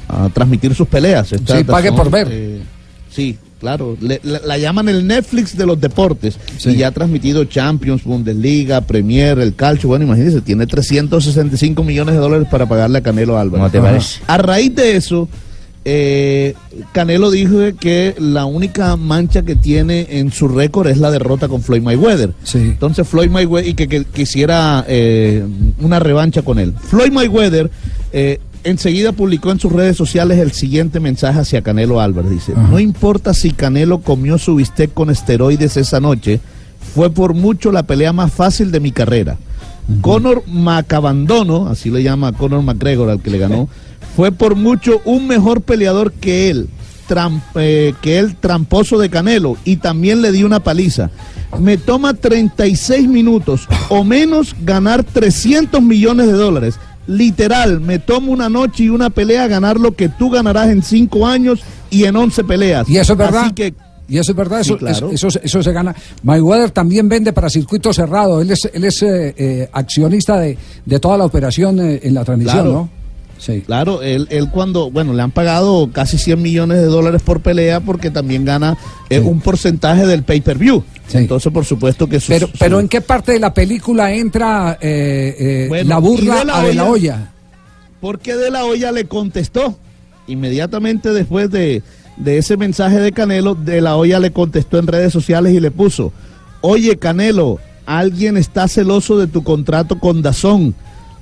a- a transmitir sus peleas. Esta Sí, pague por ver. eh, sí, claro. Le- la, la llaman el Netflix de los deportes. Y ya ha transmitido Champions, Bundesliga, Premier, el Calcio. Bueno, imagínense, tiene 365 millones de dólares para pagarle a Canelo Álvarez. A raíz de eso, eh, Canelo dijo que la única mancha que tiene en su récord es la derrota con Floyd Mayweather. Entonces Floyd Mayweather y que, que quisiera eh, una revancha con él. Floyd Mayweather eh, enseguida publicó en sus redes sociales el siguiente mensaje hacia Canelo Álvarez. Dice, no importa si Canelo comió su bistec con esteroides esa noche, fue por mucho la pelea más fácil de mi carrera. Conor Macabandono, así le llama a Conor McGregor al que le ganó, fue por mucho un mejor peleador que él, eh, que él tramposo de Canelo, y también le dio una paliza. Me toma 36 minutos o menos ganar 300 millones de dólares. Literal, me tomo una noche y una pelea ganar lo que tú ganarás en 5 años y en 11 peleas. ¿Y eso es verdad? Así que Y eso es verdad, Sí, eso, claro. eso, eso- eso se gana. Mayweather también vende para circuito cerrado. Él es, él es eh, eh, accionista de, de toda la operación eh, en la transmisión, Claro. ¿no? Sí. Claro, él, él cuando, bueno, le han pagado casi 100 millones de dólares por pelea porque también gana eh, un porcentaje del pay-per-view. Entonces, por supuesto que su- Pero, su- pero ¿en qué parte de la película entra eh, eh, Bueno, la burla de la a De La Hoya- Hoya? Porque De La Hoya le contestó. Inmediatamente después de, de ese mensaje de Canelo, De La Hoya le contestó en redes sociales y le puso, oye Canelo, alguien está celoso de tu contrato con Dazón.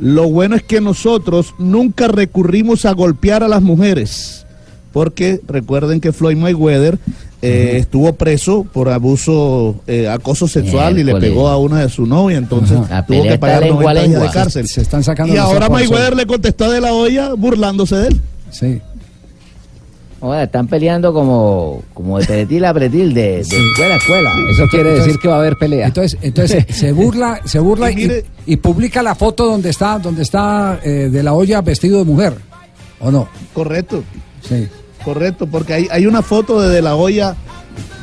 Lo bueno es que nosotros nunca recurrimos a golpear a las mujeres. Porque recuerden que Floyd Mayweather eh, estuvo preso por abuso, eh, acoso sexual y le pegó a una de su novia, entonces tuvo que pagar está lengua a 90 días de cárcel. Se están sacando Y ahora Mayweather le contestó De La Hoya burlándose de él. Sí. Joder, están peleando como, como de pretil a pretil, de, de escuela a escuela. Eso quiere decir que va a haber pelea. Entonces, entonces se burla, se burla y, y publica la foto donde está, donde está eh, De La Hoya vestido de mujer, ¿o no? Correcto. Sí. Correcto, porque hay, hay una foto de De La Hoya,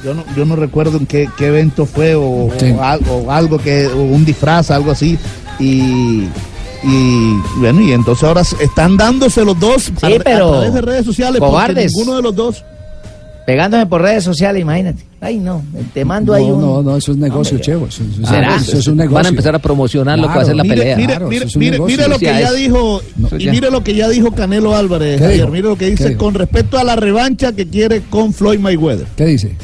yo no, yo no recuerdo en qué, qué evento fue o, Sí. o al- o algo que, o un disfraz, algo así, y, y bueno, y entonces ahora están dándose los dos a, a pero través de redes sociales, cobardes. ninguno de los dos Pegándose por redes sociales, imagínate. Ay, no, te mando ahí No, un... no, no, eso es negocio, Chevo. Eso, eso- ¿Será? eso es un negocio. Van a empezar a promocionar lo que va a ser la Mire, pelea. Mire, Claro, mire, es mire, mire lo que Ya dijo, No, y mire lo que ya dijo Canelo Álvarez, ¿Qué ayer, dijo? mire lo que ¿Qué dice con respecto a la revancha que quiere con Floyd Mayweather. ¿Qué dice?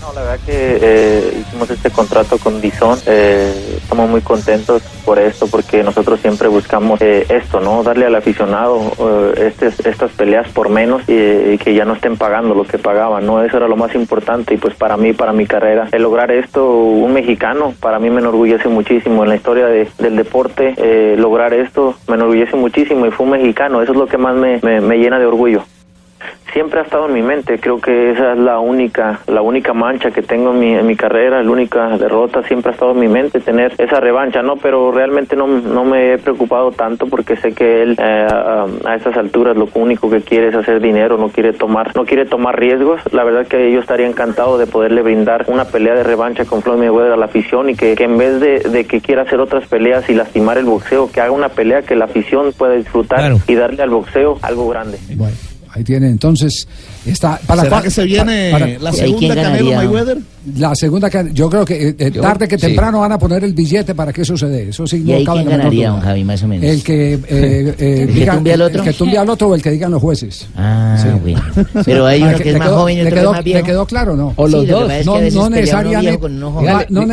No, la verdad que eh, hicimos este contrato con Dizon. eh, estamos muy contentos por esto porque nosotros siempre buscamos eh, esto, ¿no? Darle al aficionado eh, estes- estas peleas por menos y, que ya no estén pagando lo que pagaban, ¿no? Eso era lo más importante y pues para mí, para mi carrera, el lograr esto, un mexicano, para mí me enorgullece muchísimo en la historia de- del deporte, eh, lograr esto me enorgullece muchísimo y fue un mexicano, eso es lo que más me- me- me llena de orgullo siempre ha estado en mi mente. Creo que esa es la única, la única mancha que tengo en mi, en mi carrera, la única derrota siempre ha estado en mi mente tener esa revancha, ¿no? Pero realmente no, no me he preocupado tanto porque sé que él eh, a, a estas alturas lo único que quiere es hacer dinero, no quiere tomar, no quiere tomar riesgos. La verdad que yo estaría encantado de poderle brindar una pelea de revancha con Floyd Mayweather a la afición y que, que en vez de, de que quiera hacer otras peleas y lastimar el boxeo, que haga una pelea que la afición pueda disfrutar y darle al boxeo algo grande. Bueno, ahí tiene. Entonces está ¿Será cua- que se viene para- la segunda Canelo Mayweather? La segunda yo creo que eh, eh, Yo- tarde que sí. temprano van a poner el billete para que eso se dé. Eso sí ¿Y no ahí cabe quién la ganaría, duda. don Javi, más o menos? El que eh, (laughs) eh, ¿El que tumbie al otro? el que tumbie al otro o el que digan los jueces. Ah, Sí. bueno. (laughs) Pero hay uno que es le más quedó- joven y le otro que es quedó- más viejo. ¿Le quedó claro no? O los Sí, lo que dos. es que No, no necesariamente. Dígale, no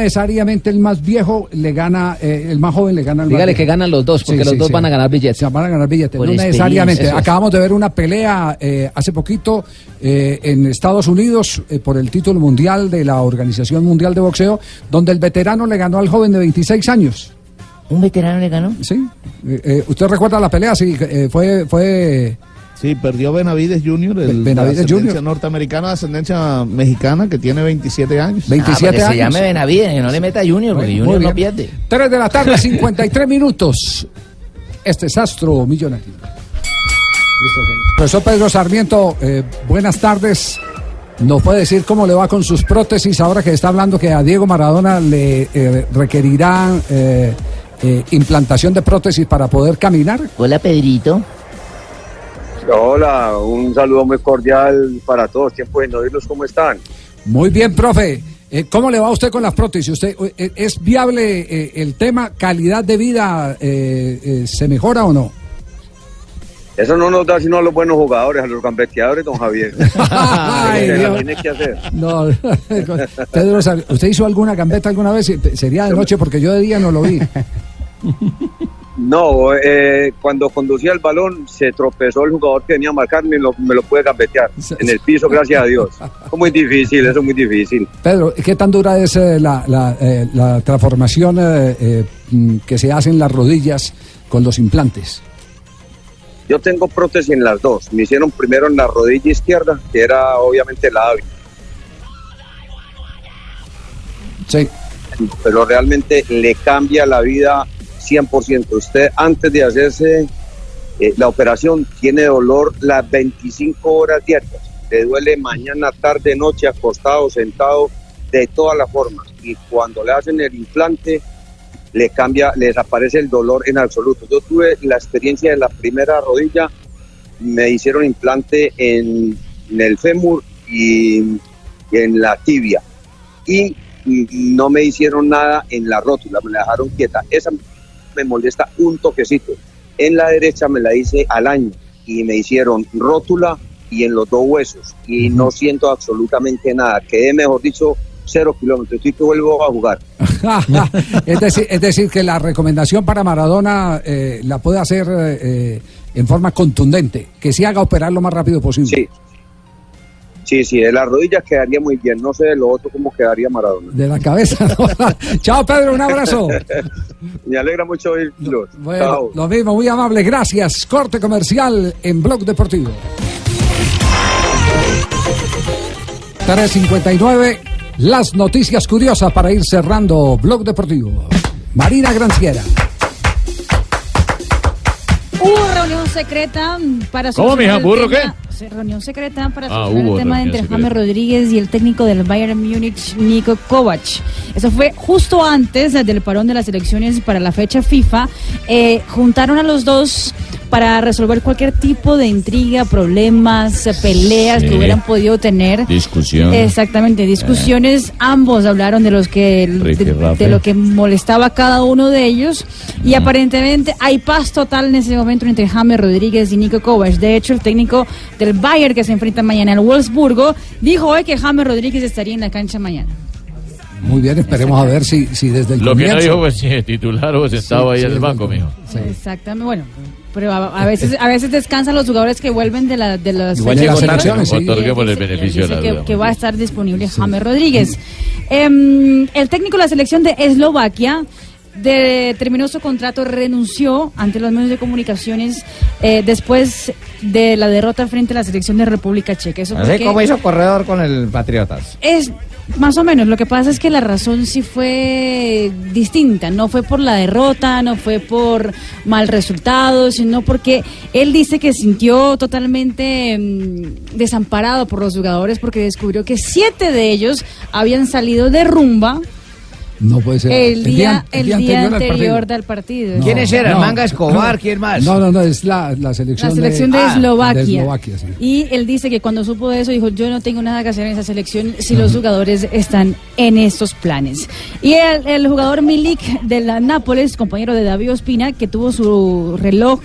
el más viejo le gana, eh, el más joven le gana al más Dígale que ganan los dos, porque los dos van a ganar billetes. van a ganar billetes, no necesariamente. Es. Acabamos de ver una pelea eh, hace poquito eh, en Estados Unidos eh, por el título mundial de la Organización Mundial de Boxeo, donde el veterano le ganó al joven de 26 años. ¿Un veterano le ganó? Sí. Eh, ¿Usted recuerda la pelea? Sí, eh, fue... fue Sí, perdió Benavides Jr., el Benavides de ascendencia Jr.. norteamericana, de ascendencia mexicana, que tiene 27 años. 27 Ah, porque años. se llame Benavides, que no le meta Junior, porque Muy Junior no pierde. 3 de la tarde, (laughs) 53 minutos. Este es Astro Millonario. Listo. Profesor Pedro Sarmiento, eh, buenas tardes. ¿Nos puede decir cómo le va con sus prótesis ahora que está hablando que a Diego Maradona le eh, requerirá eh, eh, implantación de prótesis para poder caminar? Hola, Pedrito. Hola, un saludo muy cordial para todos. Tiempo de no oírlos, ¿cómo están? Muy bien, profe. Eh, ¿Cómo le va a usted con las prótesis? ¿Usted, eh, ¿Es viable eh, el tema calidad de vida? eh, eh, ¿Se mejora o no? Eso no nos da sino a los buenos jugadores, a los gambeteadores, don Javier. (laughs) Ay, Dios. tiene que hacer. No, (laughs) Pedro, ¿sabe- ¿usted hizo alguna gambeta alguna vez? Sería de noche porque yo de día no lo vi. (laughs) No, eh, cuando conducía el balón se tropezó el jugador que venía a marcarme y lo- me lo pude gambetear en el piso, gracias a Dios. Es muy difícil, eso es muy difícil. Pedro, ¿qué tan dura es eh, la, la, eh, la transformación eh, eh, mm, que se hace en las rodillas con los implantes? Yo tengo prótesis en las dos. Me hicieron primero en la rodilla izquierda, que era obviamente la hábil. Sí. Pero realmente le cambia la vida 100%. Usted antes de hacerse eh, la operación tiene dolor las 25 horas diarias. Le duele mañana, tarde, noche, acostado, sentado, de todas las formas. Y cuando le hacen el implante, le cambia, le desaparece el dolor en absoluto. Yo tuve la experiencia de la primera rodilla, me hicieron implante en, en el fémur y, y en la tibia. Y no me hicieron nada en la rótula, me la dejaron quieta. Esa me molesta un toquecito. En la derecha me la hice al año y me hicieron rótula y en los dos huesos y no siento absolutamente nada. Quedé, mejor dicho, cero kilómetros. Estoy que vuelvo a jugar. (laughs) es, decir, es decir, que la recomendación para Maradona eh, la puede hacer eh, en forma contundente, que se haga operar lo más rápido posible. Sí. Sí, sí, de las rodillas quedaría muy bien. No sé de lo otro cómo quedaría Maradona. De la cabeza. ¿no? (laughs) Chao, Pedro, un abrazo. (laughs) Me alegra mucho oírlos. Bueno, Chao. lo mismo, muy amable, gracias. Corte comercial en Blog Deportivo. 359, las noticias curiosas para ir cerrando Blog Deportivo. Marina Granciera. Hubo reunión secreta para ¿Cómo, mija? ¿Burro Sí, Reunión secreta para Ah, solucionar el tema entre secreta. James Rodríguez y el técnico del Bayern Múnich, Nico Kovac. Eso fue justo antes del parón de las elecciones para la fecha FIFA. Eh, juntaron a los dos para resolver cualquier tipo de intriga, problemas, eh, peleas Sí. que hubieran podido tener. Discusión. Exactamente, discusiones. Ambos hablaron de los que de, de lo que molestaba a cada uno de ellos y aparentemente hay paz total en ese momento entre James Rodríguez y Nico Kovac. De hecho, el técnico del Bayern que se enfrenta mañana al Wolfsburgo dijo hoy que James Rodríguez estaría en la cancha mañana. Muy bien, esperemos a ver si, si desde el Lo que no comienzo... dijo fue si es titular o sentado Sí, ahí en sí, el banco, mijo. Exactamente, bueno. Pero a, a veces a veces descansan los jugadores que vuelven de, la, de las Igual llegó tarde. ¿no? Otorguémosle el beneficio de la que, duda. que va a estar disponible James Rodríguez. Em, el técnico de la selección de Eslovaquia de- terminó su contrato, renunció ante los medios de comunicaciones eh, después de la derrota frente a la selección de República Checa. Eso Así porque como hizo corredor con el Patriotas. es más o menos. Lo que pasa es que la razón sí fue distinta. No fue por la derrota, no fue por mal resultado, sino porque él dice que sintió totalmente mm, desamparado por los jugadores porque descubrió que siete de ellos habían salido de rumba No puede ser. el día, el día al anterior partido. del partido. No, ¿Quiénes eran? no, Manga Escobar, no. ¿quién más? No, no, no, es la, la selección, La selección de, Ah, Eslovaquia. de Eslovaquia, sí. Y él dice que cuando supo de eso dijo, yo no tengo nada que hacer en esa selección si los jugadores están en estos planes. Y el, el jugador Milik de la Nápoles, compañero de David Ospina, que tuvo su reloj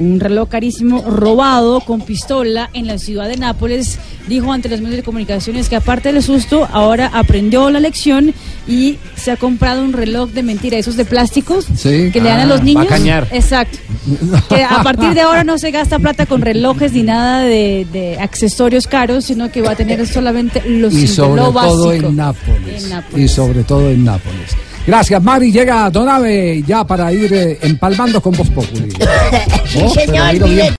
un reloj carísimo robado con pistola en la ciudad de Nápoles, dijo ante los medios de comunicaciones que aparte del susto, ahora aprendió la lección y se ha comprado un reloj de mentira, esos de plásticos Sí. que le dan a Ah, los va a niños. cañar. Exacto. Que a (laughs) partir de ahora no se gasta plata con relojes ni nada de, de accesorios caros, sino que va a tener solamente los y sobre lo todo básico. en Nápoles. En Nápoles. Y sobre todo en Nápoles. Gracias, Mari. Llega Donave ya para ir eh, empalmando con Voz Populi. (laughs) Sí, Oh, señor,